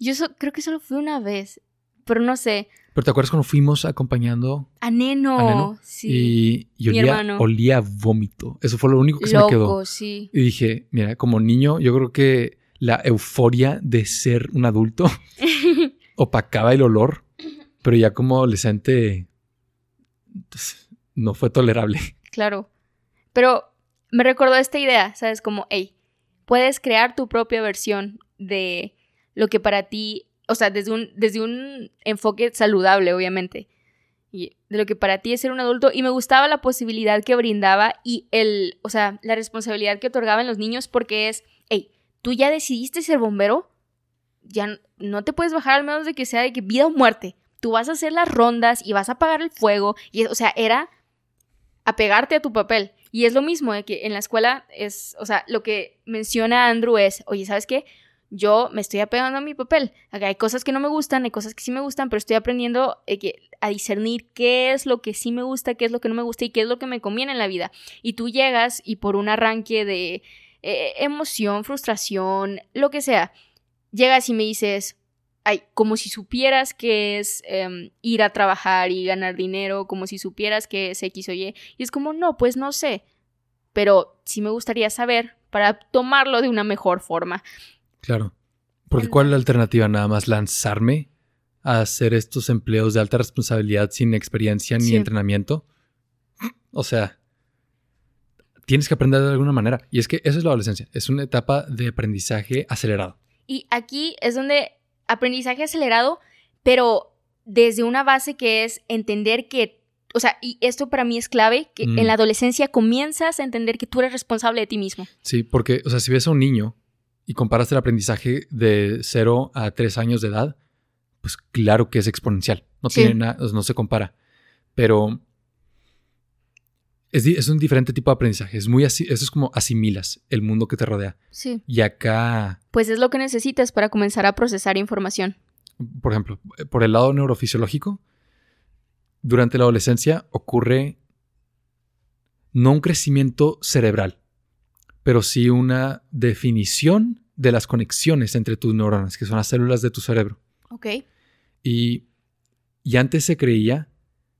Yo creo que solo fui una vez, pero no sé. Pero ¿te acuerdas cuando fuimos acompañando a Neno? A Neno? Sí. Y, olía, olía, vómito. Eso fue lo único que se me quedó. Sí. Y dije, mira, como niño, yo creo que la euforia de ser un adulto opacaba el olor, pero ya como adolescente pues, no fue tolerable. Claro. Pero me recordó esta idea, ¿sabes? Como, hey, puedes crear tu propia versión de lo que para ti, o sea, desde un, desde un enfoque saludable, obviamente, y de lo que para ti es ser un adulto. Y me gustaba la posibilidad que brindaba y el, o sea, la responsabilidad que otorgaban los niños porque es, hey, tú ya decidiste ser bombero, ya no te puedes bajar al menos de que sea de que vida o muerte. Tú vas a hacer las rondas y vas a apagar el fuego. Y, o sea, era apegarte a tu papel. Y es lo mismo de que en la escuela es, o sea, lo que menciona Andrew es, oye, ¿sabes qué? Yo me estoy apegando a mi papel. hay cosas que no me gustan, hay cosas que sí me gustan, pero estoy aprendiendo eh, a discernir qué es lo que sí me gusta, qué es lo que no me gusta y qué es lo que me conviene en la vida. Y tú llegas y por un arranque de eh, emoción, frustración, lo que sea, llegas y me dices, ay, como si supieras que es em, ir a trabajar y ganar dinero, como si supieras que es X o Y. Y es como, no, pues no sé. Pero sí me gustaría saber para tomarlo de una mejor forma. Claro. Porque ¿cuál es la alternativa? Nada más lanzarme a hacer estos empleos de alta responsabilidad sin experiencia ni entrenamiento. O sea, tienes que aprender de alguna manera. Y es que eso es la adolescencia. Es una etapa de aprendizaje acelerado. Y aquí es donde aprendizaje acelerado, pero desde una base que es entender que, o sea, y esto para mí es clave, que en la mm. adolescencia comienzas a entender que tú eres responsable de ti mismo. Sí, porque, o sea, si ves a un niño y comparas el aprendizaje de 0 a 3 años de edad, pues claro que es exponencial, no tiene nada, no se compara, pero es, un diferente tipo de aprendizaje. Es muy así, eso es como asimilas el mundo que te rodea. Sí. Y acá. Pues es lo que necesitas para comenzar a procesar información. Por ejemplo, por el lado neurofisiológico, durante la adolescencia ocurre no un crecimiento cerebral, pero sí una definición de las conexiones entre tus neuronas, que son las células de tu cerebro. Ok. Y, y antes se creía,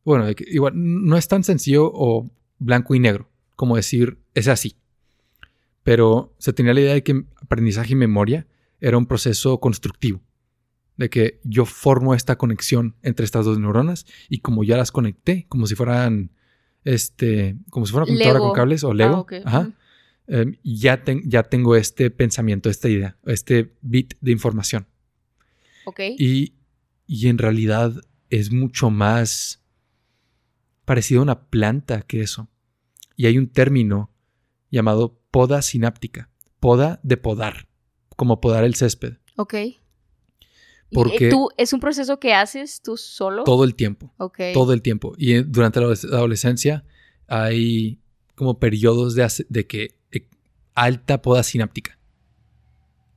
bueno, igual no es tan sencillo o blanco y negro, como decir, es así. Pero se tenía la idea de que aprendizaje y memoria era un proceso constructivo, de que yo formo esta conexión entre estas dos neuronas y como ya las conecté, como si fueran este, como si fuera computadora Lego. con cables o Ah, Lego, ok. ajá, Em, ya, ya tengo este pensamiento, esta idea, este bit de información. Ok. Y, y en realidad es mucho más parecido a una planta que eso. Y hay un término llamado poda sináptica, poda de podar, como podar el césped, Ok. ¿Y, Porque- ¿Tú, ¿Es un proceso que haces tú solo? todo el tiempo. Ok. todo el tiempo. Y durante la adoles- la adolescencia hay como periodos de, que alta poda sináptica.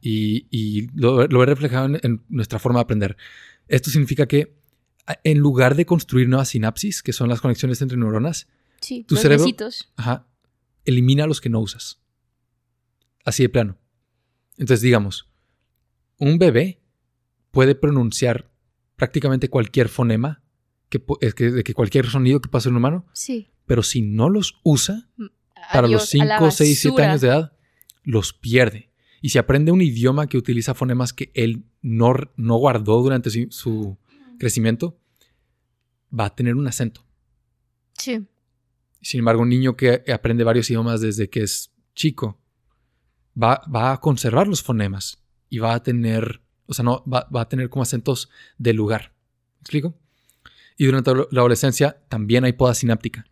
Y, y lo, lo he reflejado en, en nuestra forma de aprender. Esto significa que en lugar de construir nuevas sinapsis, que son las conexiones entre neuronas, Sí, tu los cerebro- ajá, elimina los que no usas. Así de plano. Entonces, digamos, un bebé puede pronunciar prácticamente cualquier fonema, que, que, de que cualquier sonido que pase en un humano, Sí. pero si no los usa para Adiós los a la 5, 6, 7 basura. años de edad, los pierde. Y si aprende un idioma que utiliza fonemas que él no, no guardó durante su, su crecimiento, va a tener un acento. Sí. Sin embargo, un niño que aprende varios idiomas desde que es chico va, va a conservar los fonemas y va a tener, o sea, no, va, va a tener como acentos de lugar. ¿Me explico? Y durante la adolescencia también hay poda sináptica.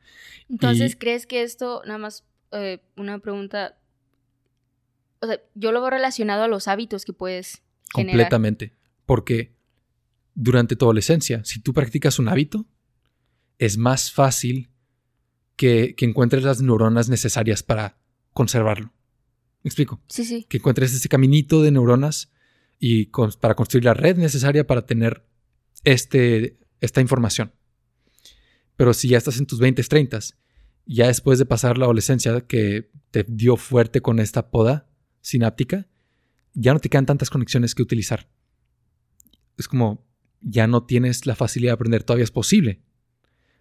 Entonces, Y- ¿crees que esto, nada más eh, una pregunta, o sea, yo lo veo relacionado a los hábitos que puedes generar? Completamente. Porque durante tu adolescencia, si tú practicas un hábito, es más fácil que, que encuentres las neuronas necesarias para conservarlo. ¿Me explico? Sí, sí. que encuentres ese caminito de neuronas y con- para construir la red necesaria para tener este, esta información. Pero si ya estás en tus 20, 30, ya después de pasar la adolescencia que te dio fuerte con esta poda sináptica, ya no te quedan tantas conexiones que utilizar. Es como, ya no tienes la facilidad de aprender, todavía es posible,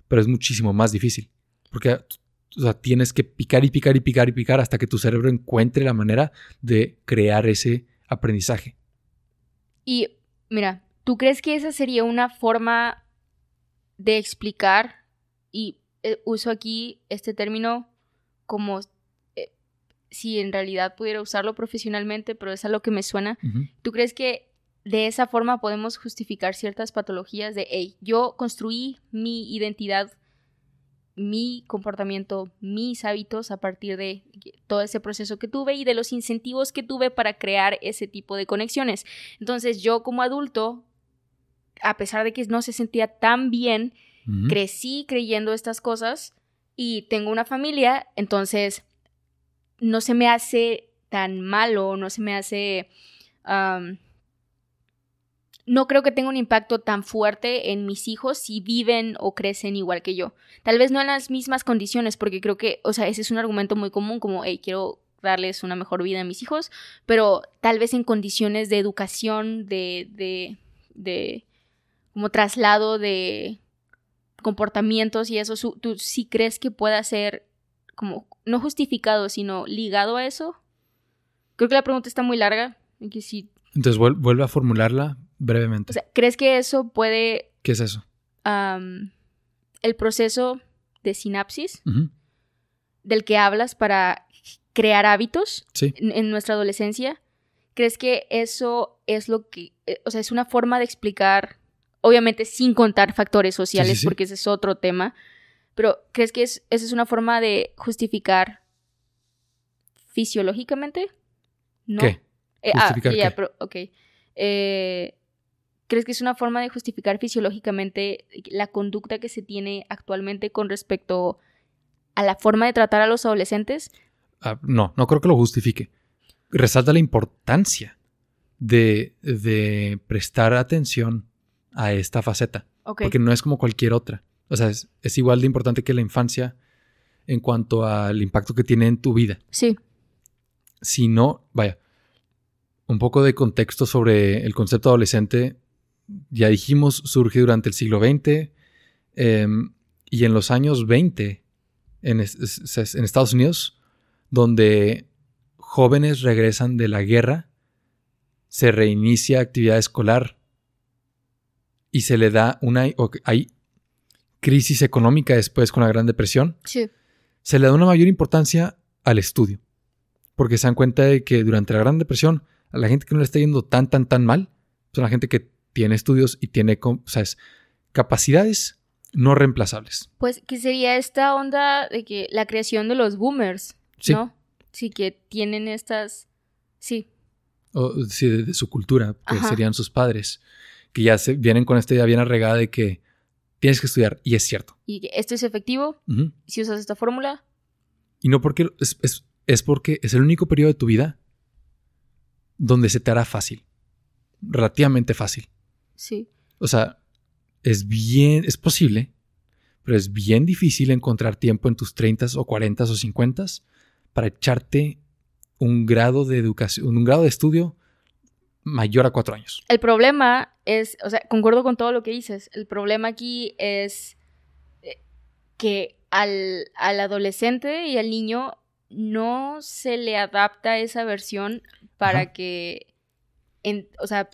pero es muchísimo más difícil. Porque tienes que picar y picar y picar y picar hasta que tu cerebro encuentre la manera de crear ese aprendizaje. Y mira, ¿tú crees que esa sería una forma de explicar? Y eh, uso aquí este término como eh, si en realidad pudiera usarlo profesionalmente, pero es a lo que me suena. ¿Tú crees que de esa forma podemos justificar ciertas patologías de, hey, yo construí mi identidad, mi comportamiento, mis hábitos a partir de todo ese proceso que tuve y de los incentivos que tuve para crear ese tipo de conexiones? Entonces yo como adulto, a pesar de que no se sentía tan bien, Crecí creyendo estas cosas y tengo una familia, entonces no se me hace tan malo, no se me hace... no creo que tenga un impacto tan fuerte en mis hijos si viven o crecen igual que yo. Tal vez no en las mismas condiciones, porque creo que, o sea, ese es un argumento muy común, como, hey, quiero darles una mejor vida a mis hijos, pero tal vez en condiciones de educación, de, de, de como traslado de comportamientos y eso, ¿tú sí crees que pueda ser como, no justificado, sino ligado a eso? Creo que la pregunta está muy larga, que sí, Entonces vuel- vuelve a formularla brevemente. o sea, ¿crees que eso puede, ¿Qué es eso? el proceso de sinapsis del que hablas para crear hábitos Sí. en, en nuestra adolescencia, ¿crees que eso es lo que, eh, o sea, es una forma de explicar, obviamente sin contar factores sociales, sí. porque ese es otro tema, pero ¿crees que es, esa es una forma de justificar fisiológicamente? ¿No? ¿Qué? Eh, ah, ¿Justificar ya, qué? pero, ok. Eh, ¿Crees que es una forma de justificar fisiológicamente la conducta que se tiene actualmente con respecto a la forma de tratar a los adolescentes? Ah, no, no creo que lo justifique. Resalta la importancia de, de prestar atención a esta faceta. Porque no es como cualquier otra. O sea, es, es igual de importante que la infancia en cuanto al impacto que tiene en tu vida. Sí. Si no, vaya, un poco de contexto sobre el concepto adolescente, ya dijimos, surge durante el siglo XX em, y en los años 20 en, es- es- es- en Estados Unidos, donde jóvenes regresan de la guerra, se reinicia actividad escolar y se le da una... hay crisis económica después con la Gran Depresión, Sí. se le da una mayor importancia al estudio. Porque se dan cuenta de que durante la Gran Depresión, a la gente que no le está yendo tan, tan, tan mal, son la gente que tiene estudios y tiene, o sea, es capacidades no reemplazables. Pues que sería esta onda de que la creación de los boomers, Sí. ¿no? Sí, que tienen estas... Sí, O, sí, de, de su cultura, que Ajá. serían sus padres, que ya se vienen con esta idea bien arregada de que tienes que estudiar, y es cierto. y que esto es efectivo si usas esta fórmula. Y no porque es, es- es porque es el único periodo de tu vida donde se te hará fácil, relativamente fácil. Sí. O sea, es bien, es posible, pero es bien difícil encontrar tiempo en tus 30 o 40 o 50 para echarte un grado de educación, un grado de estudio mayor a cuatro años. El problema es, o sea, concuerdo con todo lo que dices. El problema aquí es eh, que al, al adolescente y al niño no se le adapta esa versión para Ajá. que, en- o sea,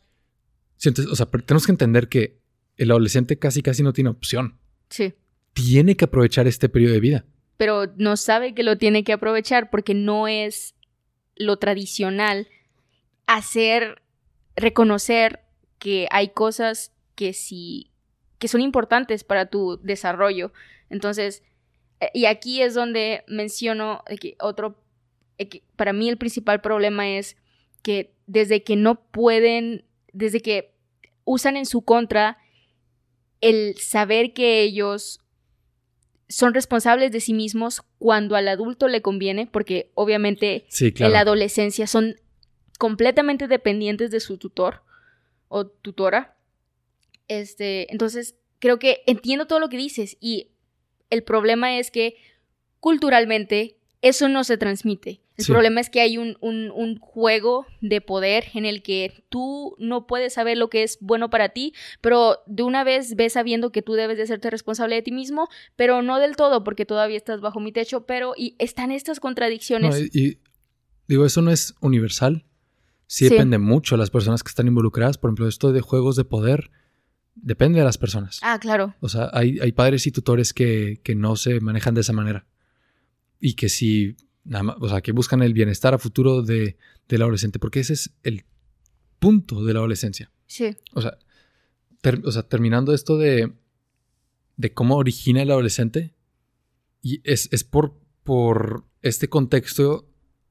Sí, entonces, o sea, tenemos que entender que el adolescente casi casi no tiene opción. sí, Tiene que aprovechar este periodo de vida. pero no sabe que lo tiene que aprovechar porque no es lo tradicional hacer, reconocer que hay cosas que sí, que son importantes para tu desarrollo. Entonces, eh, y aquí es donde menciono que otro, que para mí el principal problema es que desde que no pueden, desde que usan en su contra el saber que ellos son responsables de sí mismos cuando al adulto le conviene, porque obviamente Sí, en la adolescencia son completamente dependientes de su tutor o tutora. Este, entonces, creo que entiendo todo lo que dices y el problema es que culturalmente eso no se transmite. El Sí. problema es que hay un, un- un juego de poder en el que tú no puedes saber lo que es bueno para ti, pero de una vez ves sabiendo que tú debes de hacerte responsable de ti mismo, pero no del todo porque todavía estás bajo mi techo, pero y están estas contradicciones. No, y, y digo, eso no es universal. Sí, Sí. depende mucho de las personas que están involucradas. Por ejemplo, esto de juegos de poder depende de las personas. Ah, claro. O sea, hay, hay padres y tutores que, que no se manejan de esa manera. Y que sí, nada más, o sea, que buscan el bienestar a futuro de, del adolescente, porque ese es el punto de la adolescencia. Sí. O sea, ter- o sea, terminando esto de, de cómo origina el adolescente, y es, es por, por este contexto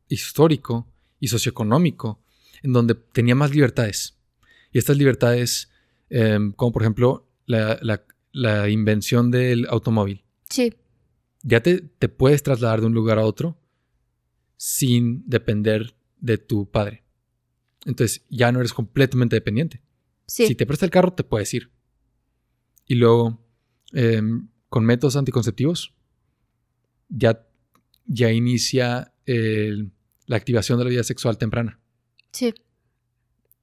histórico y socioeconómico en donde tenía más libertades. Y estas libertades, em, como por ejemplo la, la- la invención del automóvil, Sí. ya te, te puedes trasladar de un lugar a otro sin depender de tu padre. Entonces ya no eres completamente dependiente. Sí. Si te presta el carro, te puedes ir. Y luego, em, con métodos anticonceptivos, ya, ya inicia el- la activación de la vida sexual temprana. Sí.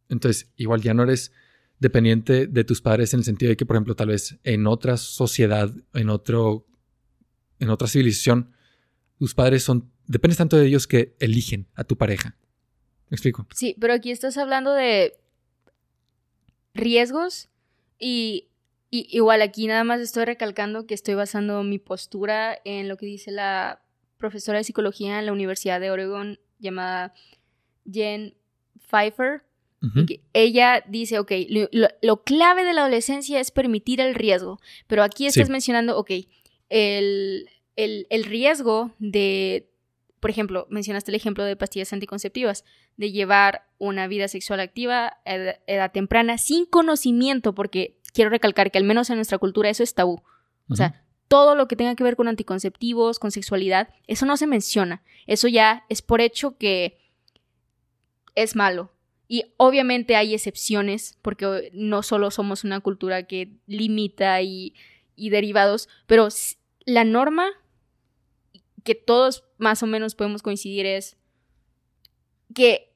Entonces, igual ya no eres dependiente de tus padres en el sentido de que, por ejemplo, tal vez en otra sociedad, en otro, en otra civilización, tus padres son, dependes tanto de ellos que eligen a tu pareja. ¿Me explico? Sí, pero aquí estás hablando de riesgos y, y igual aquí nada más estoy recalcando que estoy basando mi postura en lo que dice la profesora de psicología en la Universidad de Oregon llamada Jen Pfeiffer. Ujú. y que ella dice, ok, lo, clave de la adolescencia es permitir el riesgo, pero aquí estás Sí. mencionando, ok, el, el- el riesgo de, por ejemplo, mencionaste el ejemplo de pastillas anticonceptivas, de llevar una vida sexual activa a ed- edad temprana sin conocimiento, porque quiero recalcar que al menos en nuestra cultura eso es tabú. O sea, todo lo que tenga que ver con anticonceptivos, con sexualidad, eso no se menciona. Eso ya es por hecho que es malo. Y obviamente hay excepciones, porque no solo somos una cultura que limita y, y derivados, pero la norma que todos más o menos podemos coincidir es que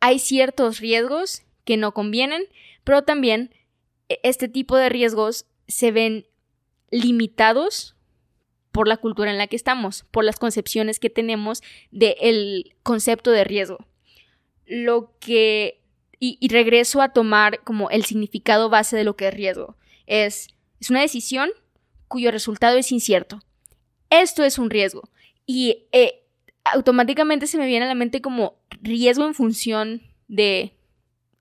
hay ciertos riesgos que no convienen, pero también e- este tipo de riesgos se ven limitados por la cultura en la que estamos, por las concepciones que tenemos del concepto de riesgo. Lo que... Y, y regreso a tomar como el significado base de lo que es riesgo. Es, es una decisión cuyo resultado es incierto. Esto es un riesgo. Y eh, automáticamente se me viene a la mente como riesgo en función de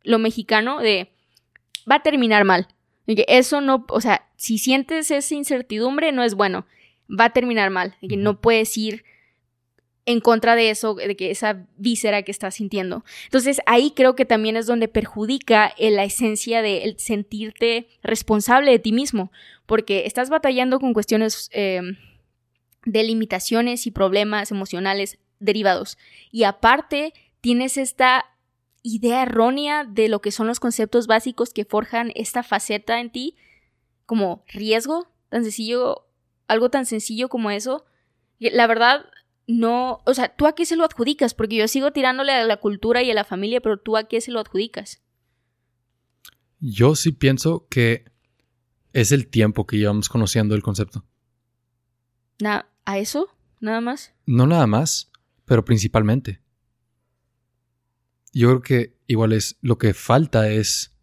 lo mexicano, de va a terminar mal. que eso no, o sea, si sientes esa incertidumbre, no es bueno. Va a terminar mal. que no puedes ir en contra de eso, de que esa víscera que estás sintiendo. Entonces ahí creo que también es donde perjudica la esencia de sentirte responsable de ti mismo, porque estás batallando con cuestiones em, de limitaciones y problemas emocionales derivados. Y aparte tienes esta idea errónea de lo que son los conceptos básicos que forjan esta faceta en ti, como riesgo, tan sencillo, algo tan sencillo como eso. La verdad, no, o sea, ¿tú a qué se lo adjudicas? Porque yo sigo tirándole a la cultura y a la familia, pero ¿tú a qué se lo adjudicas? Yo sí pienso que es el tiempo que llevamos conociendo el concepto. ¿A eso? ¿Nada más? No nada más, pero principalmente. Yo creo que igual es lo que falta es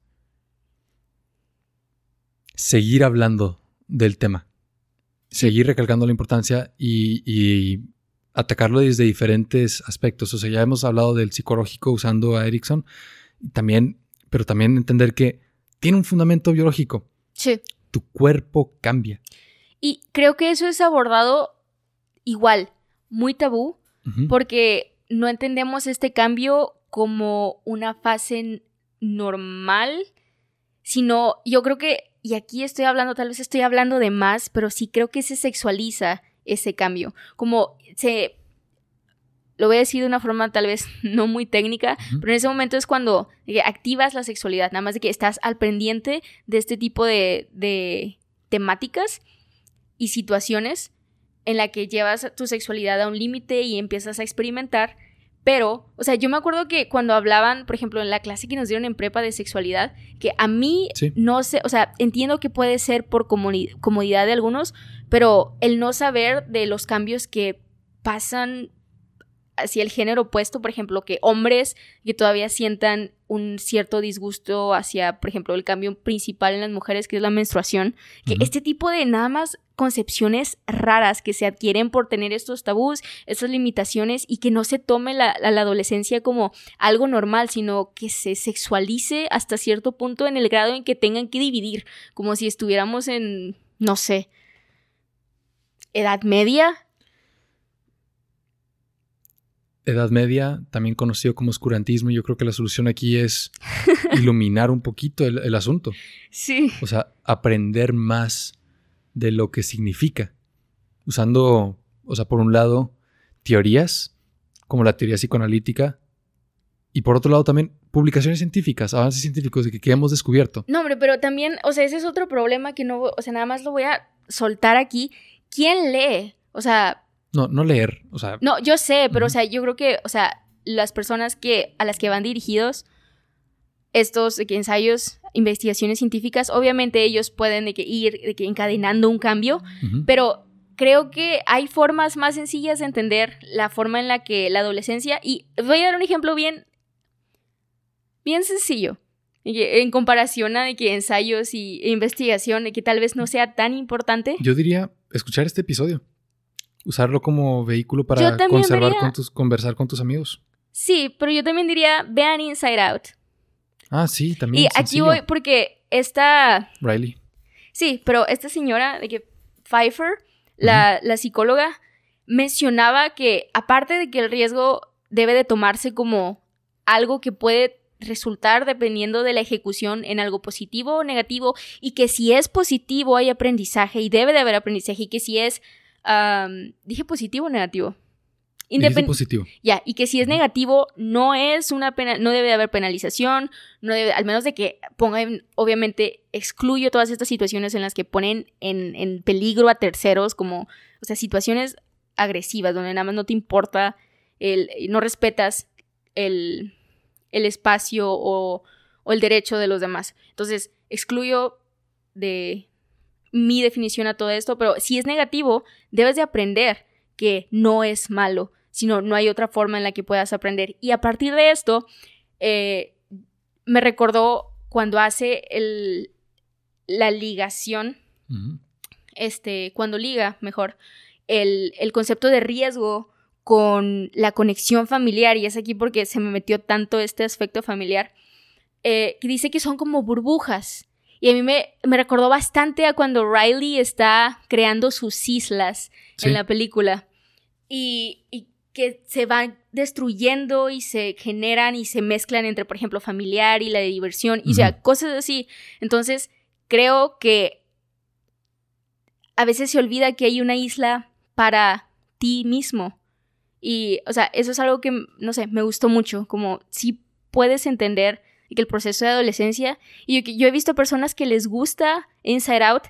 seguir hablando del tema, seguir recalcando la importancia y atacarlo desde diferentes aspectos. O sea, ya hemos hablado del psicológico usando a Erickson, también, pero también entender que tiene un fundamento biológico. Sí. Tu cuerpo cambia. Y creo que eso es abordado igual, muy tabú, porque no entendemos este cambio como una fase normal, sino yo creo que, y aquí estoy hablando, tal vez estoy hablando de más, pero sí creo que se sexualiza ese cambio. Como se... Lo voy a decir de una forma tal vez no muy técnica, pero en ese momento es cuando activas la sexualidad, nada más de que estás al pendiente de este tipo de, de temáticas y situaciones en la que llevas tu sexualidad a un límite y empiezas a experimentar. Pero, o sea, yo me acuerdo que cuando hablaban, por ejemplo, en la clase que nos dieron en prepa de sexualidad, que a mí no sé, o sea, entiendo que puede ser por comodidad de algunos, pero el no saber de los cambios que pasan hacia el género opuesto, por ejemplo, que hombres que todavía sientan un cierto disgusto hacia, por ejemplo, el cambio principal en las mujeres, que es la menstruación, que este tipo de nada más concepciones raras que se adquieren por tener estos tabús, estas limitaciones y que no se tome la, la, adolescencia como algo normal, sino que se sexualice hasta cierto punto en el grado en que tengan que dividir, como si estuviéramos en, no sé, Edad Media. Edad Media, también conocido como oscurantismo, yo creo que la solución aquí es iluminar un poquito el, asunto. Sí. O sea, aprender más de lo que significa. Usando, o sea, por un lado, teorías, como la teoría psicoanalítica, y por otro lado también publicaciones científicas, avances científicos de que, que hemos descubierto. No, hombre, pero también, o sea, ese es otro problema que no, o sea, nada más lo voy a soltar aquí, ¿quién lee? O sea... No, no leer, o sea... No, yo sé, pero o sea, yo creo que, o sea, las personas que, a las que van dirigidos estos ensayos, investigaciones científicas, obviamente ellos pueden de que ir de que encadenando un cambio, pero creo que hay formas más sencillas de entender la forma en la que la adolescencia, y voy a dar un ejemplo bien, bien sencillo, en comparación a de que ensayos y, e investigación, de que tal vez no sea tan importante. Yo diría escuchar este episodio. Usarlo como vehículo para conservar con tus, conversar con tus amigos. Sí, pero yo también diría, vean Inside Out. Ah, sí, también. Y aquí voy porque esta... Riley. Sí, pero esta señora, de que Pfeiffer, la, la psicóloga, mencionaba que aparte de que el riesgo debe de tomarse como algo que puede resultar dependiendo de la ejecución en algo positivo o negativo y que si es positivo hay aprendizaje y debe de haber aprendizaje y que si es, dije positivo o negativo. Independiente positivo. Ya, y que si es negativo no es una pena, no debe de haber penalización, no debe, al menos de que pongan, obviamente excluyo todas estas situaciones en las que ponen en, en peligro a terceros como, o sea, situaciones agresivas donde nada más no te importa el, no respetas el, el espacio o, el derecho de los demás. Entonces, excluyo de mi definición a todo esto, pero si es negativo, debes de aprender que no es malo, sino no hay otra forma en la que puedas aprender. Y a partir de esto, eh, me recordó cuando hace el, la ligación este, cuando liga, mejor, el, el concepto de riesgo con la conexión familiar, y es aquí porque se me metió tanto este aspecto familiar, eh, que dice que son como burbujas. Y a mí me, me, recordó bastante a cuando Riley está creando sus islas Sí. en la película. Y, y que se van destruyendo y se generan y se mezclan entre, por ejemplo, familiar y la de diversión, y o sea, cosas así. Entonces, creo que a veces se olvida que hay una isla para ti mismo. Y, o sea, eso es algo que, no sé, me gustó mucho, como si puedes entender que el proceso de adolescencia, y yo, yo he visto personas que les gusta Inside Out,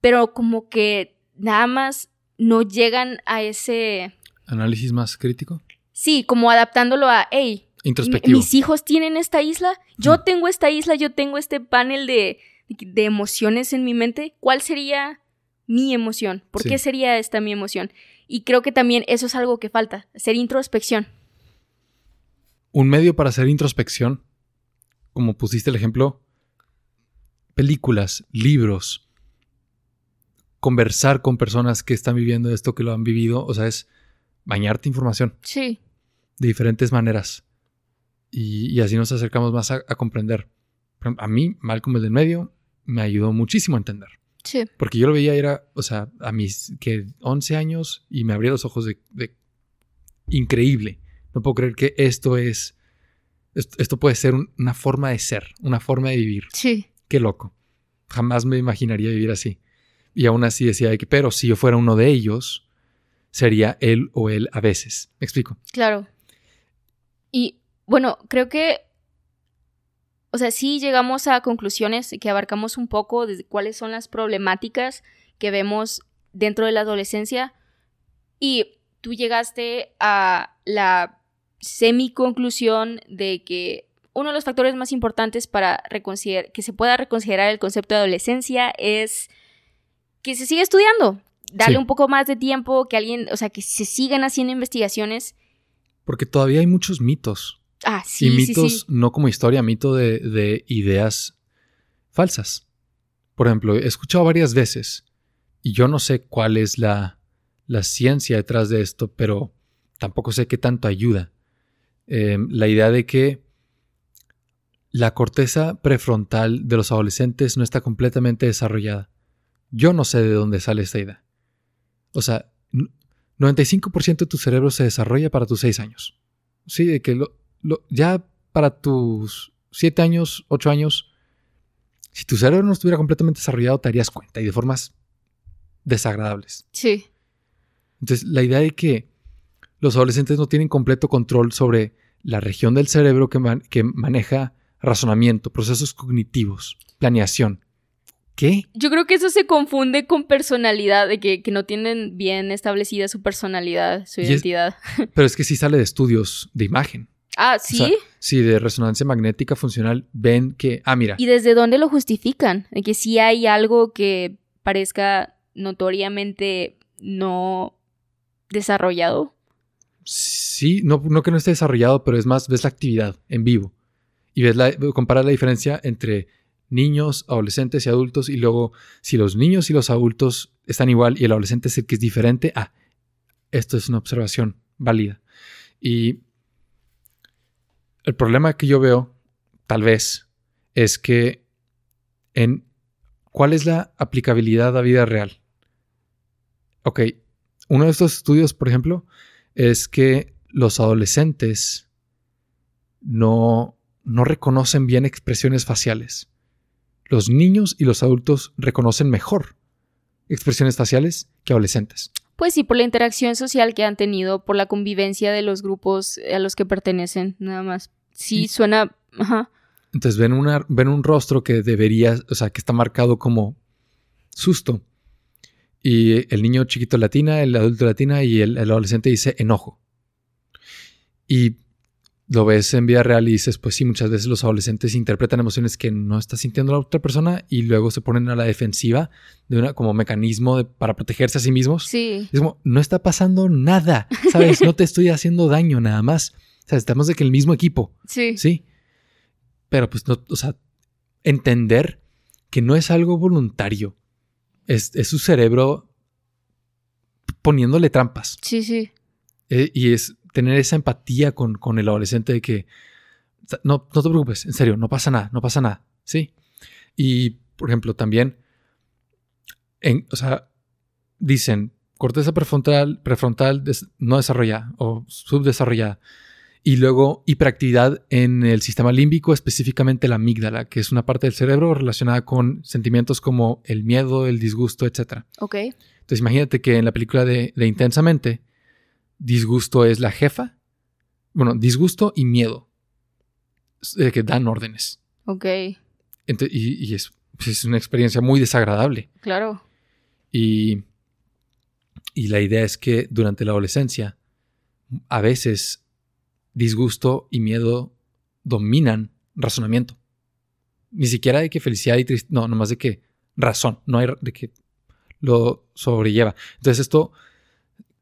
pero como que nada más no llegan a ese, Análisis más crítico. sí, como adaptándolo a, hey, Introspectivo. mis hijos tienen esta isla, yo Mm. tengo esta isla, yo tengo este panel de, de emociones en mi mente, ¿cuál sería mi emoción? ¿Por Sí. qué sería esta mi emoción? Y creo que también eso es algo que falta, hacer introspección. Un medio para hacer introspección, como pusiste el ejemplo, películas, libros, conversar con personas que están viviendo esto, que lo han vivido, o sea, es bañarte información Sí, de diferentes maneras. Y, y así nos acercamos más a, a comprender. A mí, Malcolm el del medio, me ayudó muchísimo a entender. sí, Porque yo lo veía, era, o sea, a mis que 11 años y me abría los ojos de, de- increíble. No puedo creer que esto es, esto, esto puede ser un- una forma de ser, una forma de vivir. sí, Qué loco. Jamás me imaginaría vivir así. Y aún así decía de que, pero si yo fuera uno de ellos, sería él o él a veces. ¿Me explico? claro. Y bueno, creo que, o sea, sí llegamos a conclusiones que abarcamos un poco de cuáles son las problemáticas que vemos dentro de la adolescencia. Y tú llegaste a la semi-conclusión de que uno de los factores más importantes para reconsider- que se pueda reconsiderar el concepto de adolescencia es que se siga estudiando. Darle Sí. un poco más de tiempo, que alguien, o sea, que se sigan haciendo investigaciones. Porque todavía hay muchos mitos. Ah, sí, y sí, mitos sí. no como historia, mito de, de ideas falsas. Por ejemplo, he escuchado varias veces, y yo no sé cuál es la, la ciencia detrás de esto, pero tampoco sé qué tanto ayuda. Eh, la idea de que la corteza prefrontal de los adolescentes no está completamente desarrollada. Yo no sé de dónde sale esta idea. O sea, n- 95% de tu cerebro se desarrolla para tus 6 años. Sí, de que lo, lo- ya para tus 7 años, 8 años, si tu cerebro no estuviera completamente desarrollado, te darías cuenta y de formas desagradables. Sí, Entonces, la idea de que los adolescentes no tienen completo control sobre la región del cerebro que, man- que maneja razonamiento, procesos cognitivos, planeación. ¿Qué? Yo creo que eso se confunde con personalidad, de que, que no tienen bien establecida su personalidad, su Y es- identidad. Pero es que sí sale de estudios de imagen. Ah, sí. O sea, sí, de resonancia magnética funcional, ven que, ah, mira, ¿Y desde dónde lo justifican? De que sí hay algo que parezca notoriamente no desarrollado. Sí, no, no que no esté desarrollado, pero es más, ves la actividad en vivo. Y ves la, comparas la diferencia entre niños, adolescentes y adultos. Y luego, si los niños y los adultos están igual y el adolescente es el que es diferente, ah, esto es una observación válida. Y el problema que yo veo, tal vez, es que en cuál es la aplicabilidad a vida real. Ok, uno de estos estudios, por ejemplo, es que los adolescentes no, no reconocen bien expresiones faciales. Los niños y los adultos reconocen mejor expresiones faciales que adolescentes. Pues sí, por la interacción social que han tenido, por la convivencia de los grupos a los que pertenecen, nada más. Sí, Y- suena... Ajá. Entonces ven, una, ven un rostro que debería, o sea, que está marcado como susto. Y el niño chiquito latina, el adulto latina y el, el adolescente dice enojo. Y lo ves en vida real y dices, pues sí, muchas veces los adolescentes interpretan emociones que no está sintiendo la otra persona y luego se ponen a la defensiva de una como mecanismo de- para protegerse a sí mismos. Sí. Es como, no está pasando nada, ¿sabes? No te estoy haciendo daño nada más. O sea, estamos de que el mismo equipo. Sí. Sí. Pero pues no, o sea, entender que no es algo voluntario. Es, es su cerebro poniéndole trampas. Sí, sí. Eh, y es tener esa empatía con, con el adolescente de que no, no te preocupes, en serio, no pasa nada, no pasa nada. Sí. Y, por ejemplo, también, en, o sea, dicen corteza prefrontal, prefrontal des- no desarrollada o subdesarrollada. Y luego hiperactividad en el sistema límbico, específicamente la amígdala, que es una parte del cerebro relacionada con sentimientos como el miedo, el disgusto, etc. Ok. Entonces imagínate que en la película de, de Intensamente, disgusto es la jefa. Bueno, disgusto y miedo. eh, que dan órdenes. Ok. Y y es, pues, es una experiencia muy desagradable. Claro. Y, y la idea es que durante la adolescencia, a veces disgusto y miedo dominan razonamiento. Ni siquiera de que felicidad y tristeza, no, nomás de que razón, no hay de que lo sobrelleva. Entonces esto,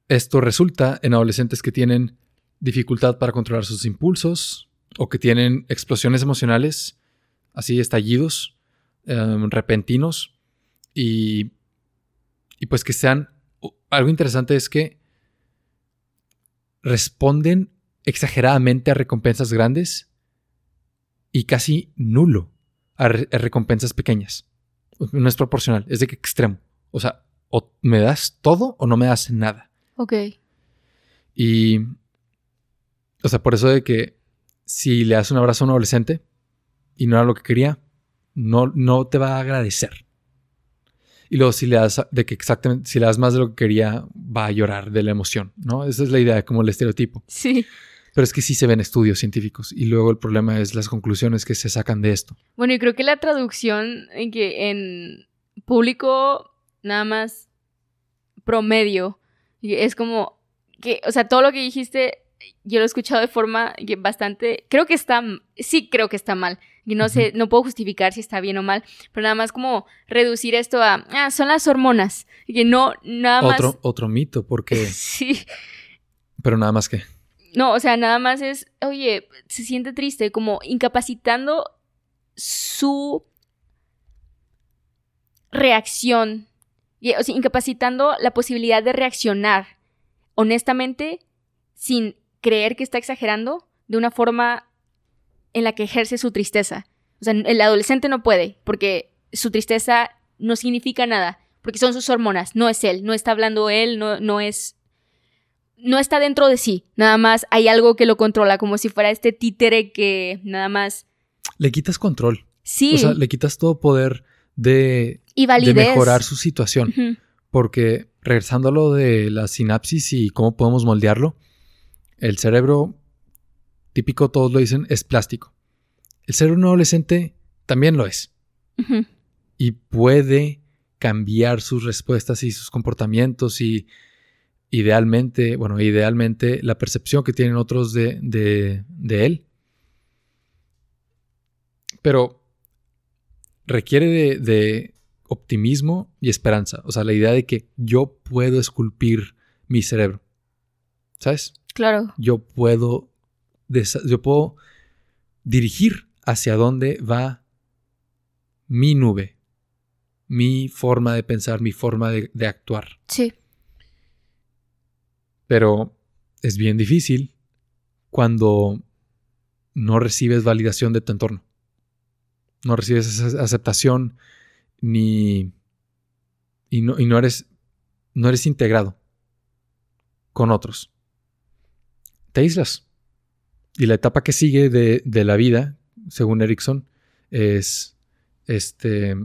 esto resulta en adolescentes que tienen dificultad para controlar sus impulsos o que tienen explosiones emocionales, así estallidos em, repentinos y y pues que sean, algo interesante es que responden exageradamente a recompensas grandes y casi nulo a, re- a recompensas pequeñas. No es proporcional, es de que extremo. O sea, o me das todo o no me das nada. Ok. Y, o sea, por eso de que si le das un abrazo a un adolescente y no era lo que quería, no, no te va a agradecer. Y luego si le das de que exactamente, si le das más de lo que quería, va a llorar de la emoción, ¿no? Esa es la idea, como el estereotipo. Sí. Pero es que sí se ven estudios científicos y luego el problema es las conclusiones que se sacan de esto. Bueno, y creo que la traducción en que en público nada más promedio es como que, o sea, todo lo que dijiste yo lo he escuchado de forma bastante, creo que está, sí creo que está mal. Y no sé, no puedo justificar si está bien o mal, pero nada más como reducir esto a, ah, son las hormonas. Y que no, nada más. Otro, otro mito, porque... Sí. Pero nada más que... No, o sea, nada más es, oye, se siente triste, como incapacitando su reacción, o sea, incapacitando la posibilidad de reaccionar honestamente sin creer que está exagerando de una forma en la que ejerce su tristeza. O sea, el adolescente no puede, porque su tristeza no significa nada, porque son sus hormonas, no es él, no está hablando él, no, no es no está dentro de sí, nada más hay algo que lo controla, como si fuera este títere que nada más... Le quitas control. Sí, O sea, le quitas todo poder de, y de validez. mejorar su situación. Porque regresando a lo de la sinapsis y cómo podemos moldearlo, el cerebro, típico, todos lo dicen, es plástico. El cerebro de un adolescente también lo es. Y puede cambiar sus respuestas y sus comportamientos y idealmente, bueno, idealmente la percepción que tienen otros de, de, de él. Pero requiere de, de optimismo y esperanza. O sea, la idea de que yo puedo esculpir mi cerebro. ¿Sabes? Claro, Yo puedo, yo puedo dirigir hacia dónde va mi nube, mi forma de pensar, mi forma de, de actuar. sí, Pero es bien difícil cuando no recibes validación de tu entorno. No recibes esa aceptación ni. y no, y no eres. no eres integrado con otros. Te aíslas. Y la etapa que sigue de, de la vida, según Erickson, es. Este.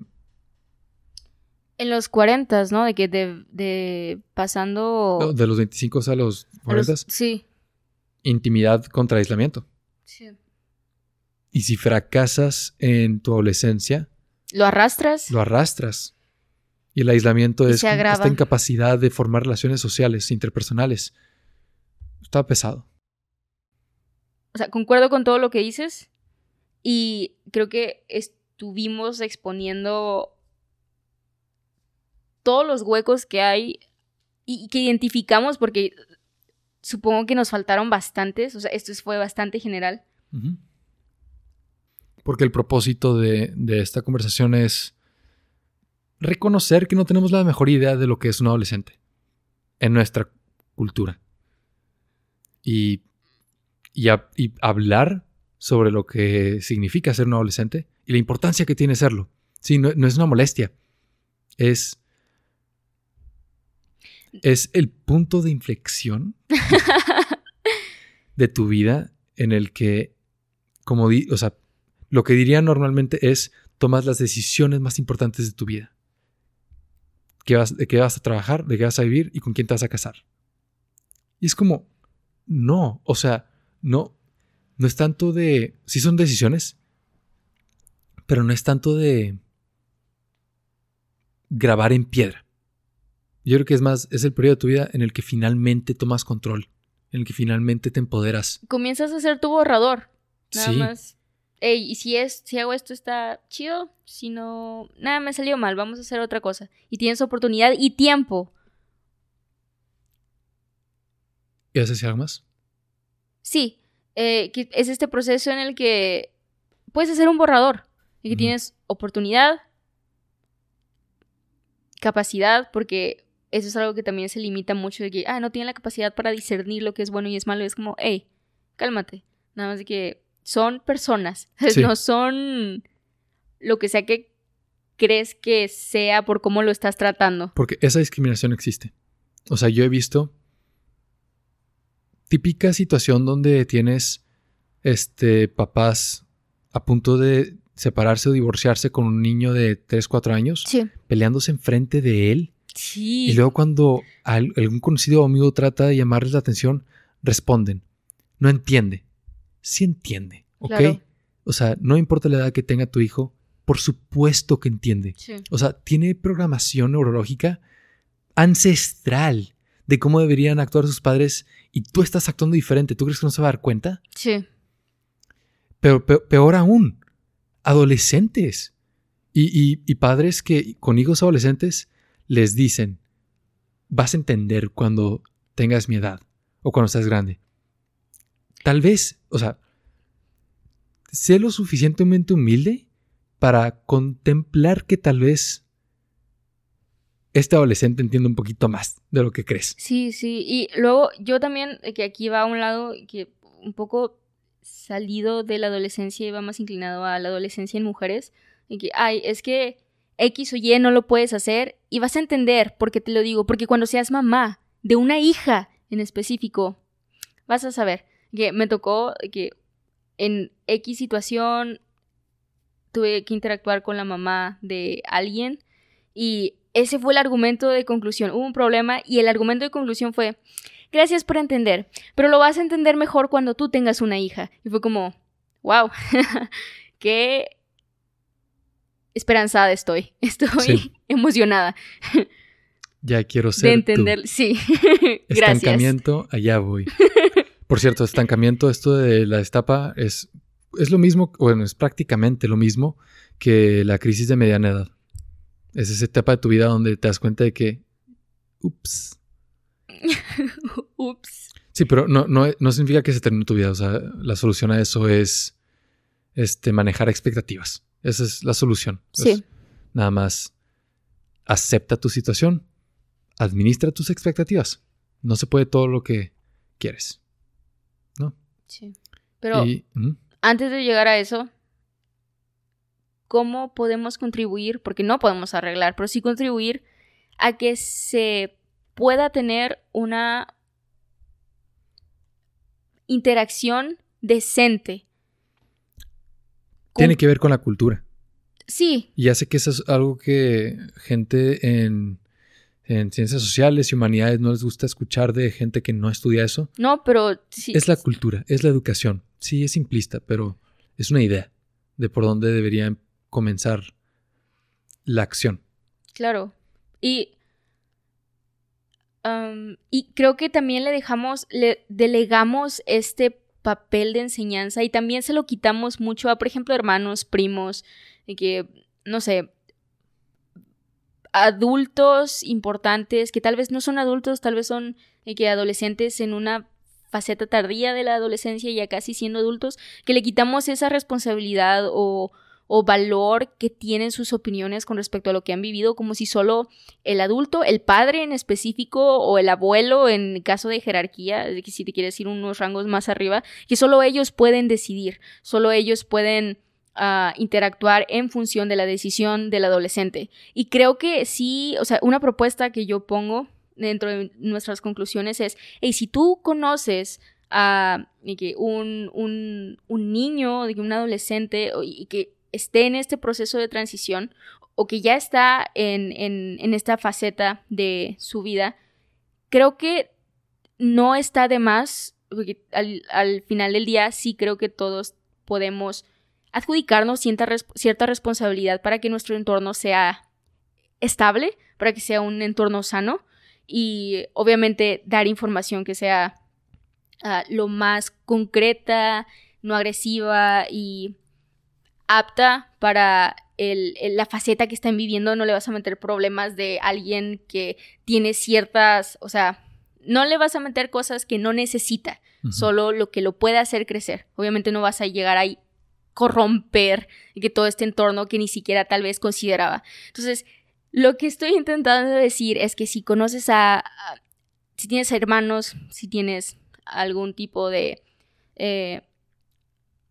En los 40, ¿no? De que de, de pasando... De los 25 a los a los- 40, sí. intimidad contra aislamiento. sí. Y si fracasas en tu adolescencia, ¿Lo arrastras? lo arrastras. Y el aislamiento Y es esta incapacidad de formar relaciones sociales, interpersonales. Está pesado. O sea, concuerdo con todo lo que dices y creo que estuvimos exponiendo todos los huecos que hay y que identificamos porque supongo que nos faltaron bastantes, o sea, esto fue bastante general. Porque el propósito de, de esta conversación es reconocer que no tenemos la mejor idea de lo que es un adolescente en nuestra cultura. Y, y, hablar sobre lo que significa ser un adolescente y la importancia que tiene serlo. Sí, no, no es una molestia. Es, es el punto de inflexión de tu vida en el que, como di, o sea, lo que diría normalmente es tomas las decisiones más importantes de tu vida. vas, de qué vas a trabajar, de qué vas a vivir y con quién te vas a casar. Y es como, no, o sea, no, no es tanto de, sí son decisiones, pero no es tanto de grabar en piedra. Yo creo que es más, es el periodo de tu vida en el que finalmente tomas control, en el que finalmente te empoderas. Comienzas a ser tu borrador. Nada más. Ey, y si es, si hago esto está chido, si no, nada me salió mal, vamos a hacer otra cosa. Y tienes oportunidad y tiempo. ¿Y haces algo más? Sí, eh, es este proceso en el que puedes hacer un borrador y que tienes oportunidad, capacidad, porque eso es algo que también se limita mucho de que, ah, no tiene la capacidad para discernir lo que es bueno y es malo. Es como, hey, cálmate. Nada más de que son personas, no son lo que sea que crees que sea por cómo lo estás tratando. Porque esa discriminación existe. O sea, yo he visto típica situación donde tienes este papás a punto de separarse o divorciarse con un niño de 3, 4 años, peleándose enfrente de él. Sí. Y luego cuando algún conocido amigo trata de llamarles la atención, responden, no entiende. Sí entiende, ¿ok? O sea, no importa la edad que tenga tu hijo, por supuesto que entiende. O sea, tiene programación neurológica ancestral de cómo deberían actuar sus padres y tú estás actuando diferente. ¿Tú crees que no se va a dar cuenta? Sí. Pero peor aún, adolescentes y, padres que con hijos adolescentes les dicen, vas a entender cuando tengas mi edad o cuando seas grande. Tal vez, o sea, sé lo suficientemente humilde para contemplar que tal vez este adolescente entienda un poquito más de lo que crees. Sí, sí. Y luego yo también, que aquí va a un lado que un poco salido de la adolescencia y va más inclinado a la adolescencia en mujeres, y que, ay, es que X o Y no lo puedes hacer y vas a entender por qué te lo digo, porque cuando seas mamá de una hija en específico, vas a saber que me tocó que en X situación tuve que interactuar con la mamá de alguien y ese fue el argumento de conclusión. Hubo un problema y el argumento de conclusión fue, Gracias por entender, pero lo vas a entender mejor cuando tú tengas una hija. Y fue como, wow, qué esperanzada estoy. Estoy emocionada. Ya quiero ser. De entender, sí. Gracias. Estancamiento, allá voy. Por cierto, estancamiento, esto de la estapa es, es lo mismo, bueno, es prácticamente lo mismo que la crisis de mediana edad. Es esa etapa de tu vida donde te das cuenta de que, ups, Ups. Sí, pero no, no, significa que se termine tu vida. O sea, la solución a eso es este, manejar expectativas. Esa es la solución. Sí. nada más acepta tu situación, administra tus expectativas. No se puede todo lo que quieres. ¿No? Sí. Pero antes de llegar a eso, ¿cómo podemos contribuir? Porque no podemos arreglar, pero sí contribuir a que se pueda tener una interacción decente. Tiene que ver con la cultura. Sí. Y hace que eso es algo que gente en, ciencias sociales y humanidades no les gusta escuchar de gente que no estudia eso. No, pero sí. Es la cultura, es la educación. Sí, es simplista, pero es una idea de por dónde debería comenzar la acción. Claro. Y y creo que también le dejamos, le delegamos este papel de enseñanza y también se lo quitamos mucho a, por ejemplo, hermanos, primos, que, no sé, adultos importantes, que tal vez no son adultos, tal vez son que adolescentes en una faceta tardía de la adolescencia, ya casi siendo adultos, que le quitamos esa responsabilidad o, o valor que tienen sus opiniones con respecto a lo que han vivido, como si solo el adulto, el padre en específico o el abuelo en caso de jerarquía, si te quieres ir unos rangos más arriba, que solo ellos pueden decidir, solo ellos pueden uh, interactuar en función de la decisión del adolescente. Y creo que sí, o sea, una propuesta que yo pongo dentro de nuestras conclusiones es, hey, si tú conoces a un, un, un niño, un adolescente, y que esté en este proceso de transición o que ya está en, en, esta faceta de su vida, creo que no está de más, porque al, final del día sí creo que todos podemos adjudicarnos cierta, cierta responsabilidad para que nuestro entorno sea estable, para que sea un entorno sano y obviamente dar información que sea ah, lo más concreta, no agresiva y apta para la faceta que están viviendo, no le vas a meter problemas de alguien que tiene ciertas, o sea, no le vas a meter cosas que no necesita, solo lo que lo puede hacer crecer. Obviamente no vas a llegar a corromper que todo este entorno que ni siquiera tal vez consideraba. Entonces, lo que estoy intentando decir es que si conoces a, si tienes hermanos, si tienes algún tipo de eh,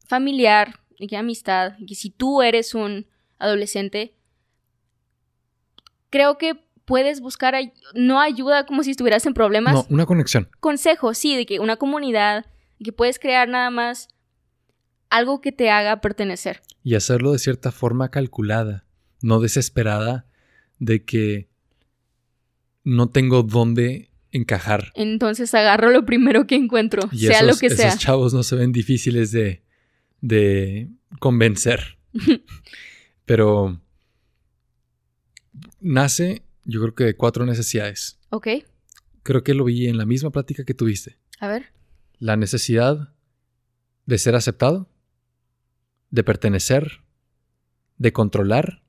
familiar, que amistad, que si tú eres un adolescente, creo que puedes buscar no ayuda como si estuvieras en problemas. No, una conexión. Consejo, sí, de que una comunidad, que puedes crear nada más algo que te haga pertenecer. Y hacerlo de cierta forma calculada, no desesperada de que no tengo dónde encajar. Entonces agarro lo primero que encuentro, sea lo que sea. Esos chavos no se ven difíciles de, de convencer. Pero nace, yo creo que de cuatro necesidades. Ok. Creo que lo vi en la misma plática que tuviste. A ver. La necesidad de ser aceptado, de pertenecer, de controlar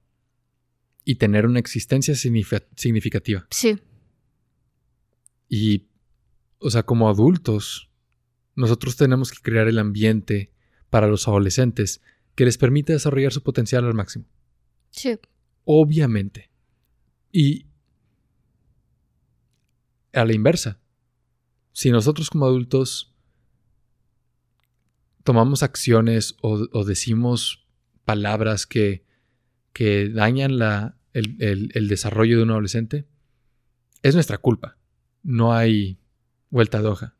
y tener una existencia significativa. Sí. Y, o sea, como adultos, nosotros tenemos que crear el ambiente para los adolescentes que les permite desarrollar su potencial al máximo. Sí. Obviamente. Y a la inversa, si nosotros como adultos tomamos acciones o, decimos palabras que, que dañan la, el, el desarrollo de un adolescente, es nuestra culpa. No hay vuelta de hoja.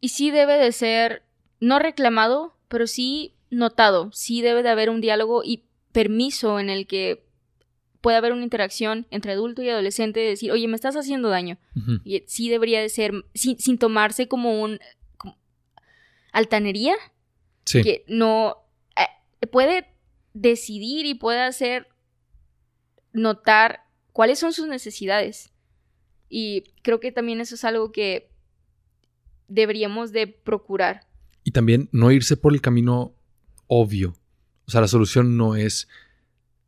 Y sí debe de ser no reclamado, pero sí notado, sí debe de haber un diálogo y permiso en el que pueda haber una interacción entre adulto y adolescente de decir, oye, me estás haciendo daño. Y sí debería de ser, sin, tomarse como un... altanería. Sí. Que no... Eh, puede decidir y puede hacer notar cuáles son sus necesidades. Y creo que también eso es algo que deberíamos de procurar. Y también no irse por el camino obvio. O sea, la solución no es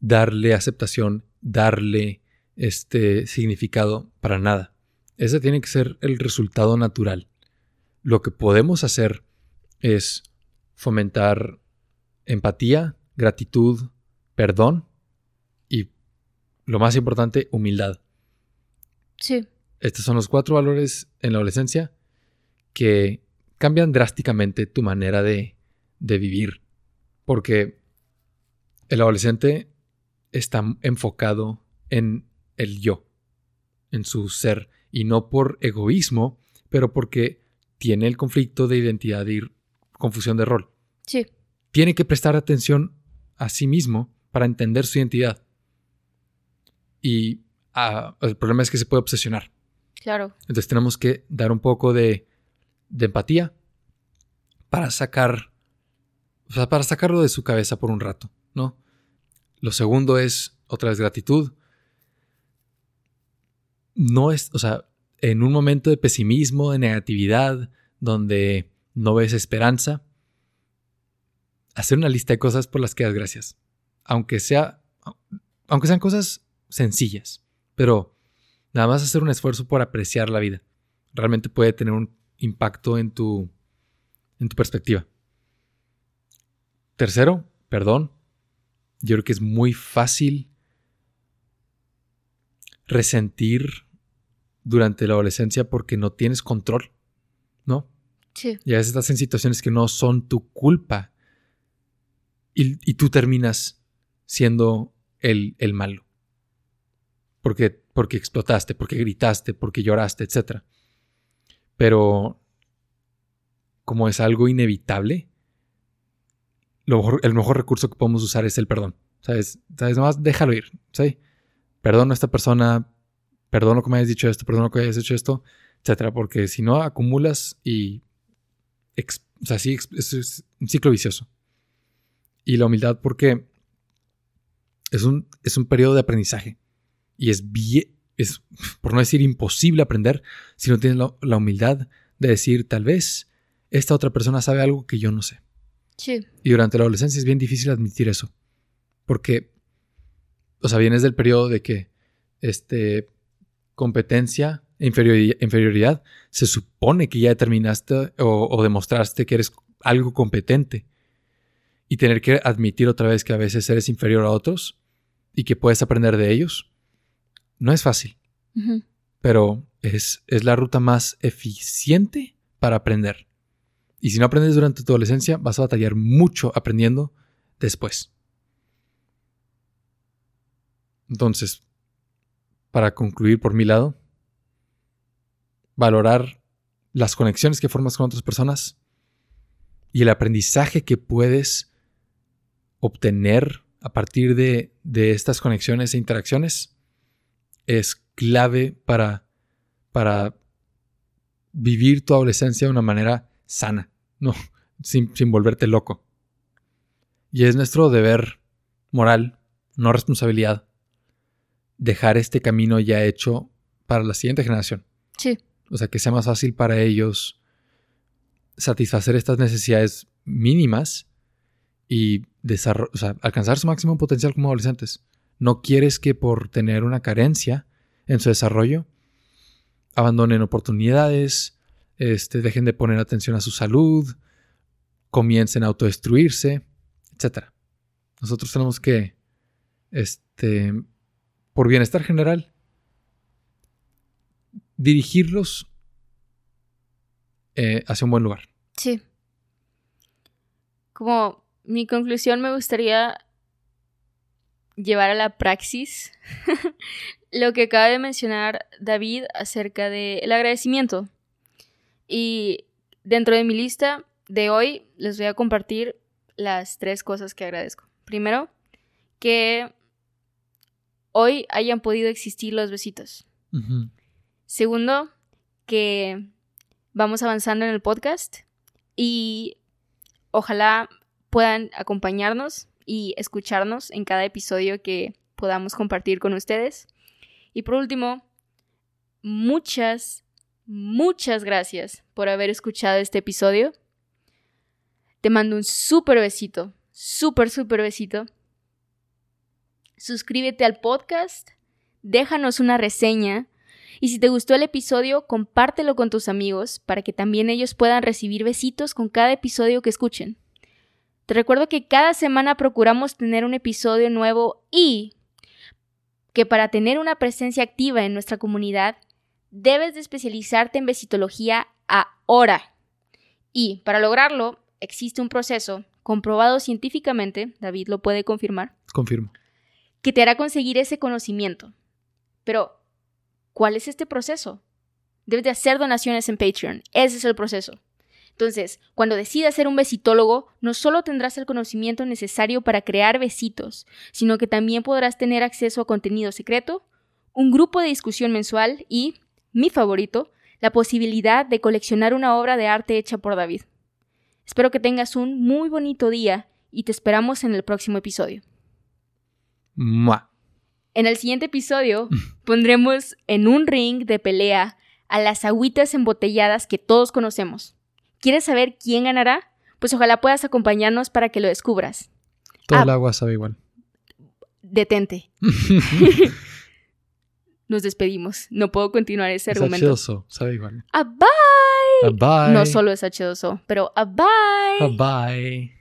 darle aceptación, darle este significado para nada. Ese tiene que ser el resultado natural. Lo que podemos hacer es fomentar empatía, gratitud, perdón y, lo más importante, humildad. Sí. Estos son los cuatro valores en la adolescencia que cambian drásticamente tu manera de, de vivir. Porque el adolescente está enfocado en el yo, en su ser, y no por egoísmo, pero porque tiene el conflicto de identidad y confusión de rol. Sí. Tiene que prestar atención a sí mismo para entender su identidad. Y ah, el problema es que se puede obsesionar. Claro. Entonces tenemos que dar un poco de de empatía para sacar, o sea, para sacarlo de su cabeza por un rato, ¿no? Lo segundo es, otra vez, gratitud. No es, o sea, en un momento de pesimismo, de negatividad, donde no ves esperanza, hacer una lista de cosas por las que das gracias. Aunque sea, aunque sean cosas sencillas, pero nada más hacer un esfuerzo por apreciar la vida. Realmente puede tener un impacto en tu, en tu perspectiva. Tercero, perdón. yo creo que es muy fácil resentir durante la adolescencia porque no tienes control, ¿no? Sí. Y a veces estás en situaciones que no son tu culpa y, y tú terminas siendo el, el malo. Porque, porque explotaste, porque gritaste, porque lloraste, etc. Pero como es algo inevitable, lo mejor- el mejor recurso que podemos usar es el perdón. ¿Sabes? ¿Sabes? Nomás déjalo ir. ¿sí? Perdono a esta persona, perdono que me hayas dicho esto, perdono que hayas hecho esto, etcétera. Porque si no, acumulas y. o sea, sí, es un ciclo vicioso. Y la humildad, porque es un, es un periodo de aprendizaje. Y es bien. Es, por no decir imposible aprender, si no tienes la, la humildad de decir, tal vez esta otra persona sabe algo que yo no sé. Sí. Y durante la adolescencia es bien difícil admitir eso. Porque, o sea, vienes del periodo de que este, competencia e inferiori- inferioridad se supone que ya determinaste o, o demostraste que eres algo competente. Y tener que admitir otra vez que a veces eres inferior a otros y que puedes aprender de ellos, no es fácil, pero es, es la ruta más eficiente para aprender. Y si no aprendes durante tu adolescencia, vas a batallar mucho aprendiendo después. Entonces, para concluir por mi lado, valorar las conexiones que formas con otras personas y el aprendizaje que puedes obtener a partir de, de estas conexiones e interacciones es clave para, para vivir tu adolescencia de una manera sana, no, sin, sin volverte loco. Y es nuestro deber moral, no responsabilidad, dejar este camino ya hecho para la siguiente generación. Sí. O sea, que sea más fácil para ellos satisfacer estas necesidades mínimas y desarro- o sea, alcanzar su máximo potencial como adolescentes. No quieres que por tener una carencia en su desarrollo abandonen oportunidades, este, dejen de poner atención a su salud, comiencen a autodestruirse, etc. Nosotros tenemos que, este, por bienestar general, dirigirlos eh, hacia un buen lugar. Sí. Como mi conclusión me gustaría llevar a la praxis lo que acaba de mencionar David acerca del agradecimiento. Y dentro de mi lista de hoy les voy a compartir las tres cosas que agradezco. Primero, que hoy hayan podido existir los besitos. Segundo, que vamos avanzando en el podcast y ojalá puedan acompañarnos y escucharnos en cada episodio que podamos compartir con ustedes. Y por último, muchas, muchas gracias por haber escuchado este episodio. Te mando un súper besito, súper, súper besito. Suscríbete al podcast, déjanos una reseña y si te gustó el episodio, compártelo con tus amigos para que también ellos puedan recibir besitos con cada episodio que escuchen. Te recuerdo que cada semana procuramos tener un episodio nuevo y que para tener una presencia activa en nuestra comunidad, debes de especializarte en besitología ahora. Y para lograrlo, existe un proceso comprobado científicamente, David lo puede confirmar, Confirmo. que te hará conseguir ese conocimiento. Pero, ¿cuál es este proceso? Debes de hacer donaciones en Patreon. Ese es el proceso. Entonces, cuando decidas ser un besitólogo, no solo tendrás el conocimiento necesario para crear besitos, sino que también podrás tener acceso a contenido secreto, un grupo de discusión mensual y, mi favorito, la posibilidad de coleccionar una obra de arte hecha por David. Espero que tengas un muy bonito día y te esperamos en el próximo episodio. Mua. En el siguiente episodio pondremos en un ring de pelea a las agüitas embotelladas que todos conocemos. ¿Quieres saber quién ganará? Pues ojalá puedas acompañarnos para que lo descubras. Todo Ah. el agua sabe igual. Detente. Nos despedimos. No puedo continuar ese Es argumento. H2O, sabe igual. ¡A bye! Bye. No solo es H2O, pero ¡a bye! Bye.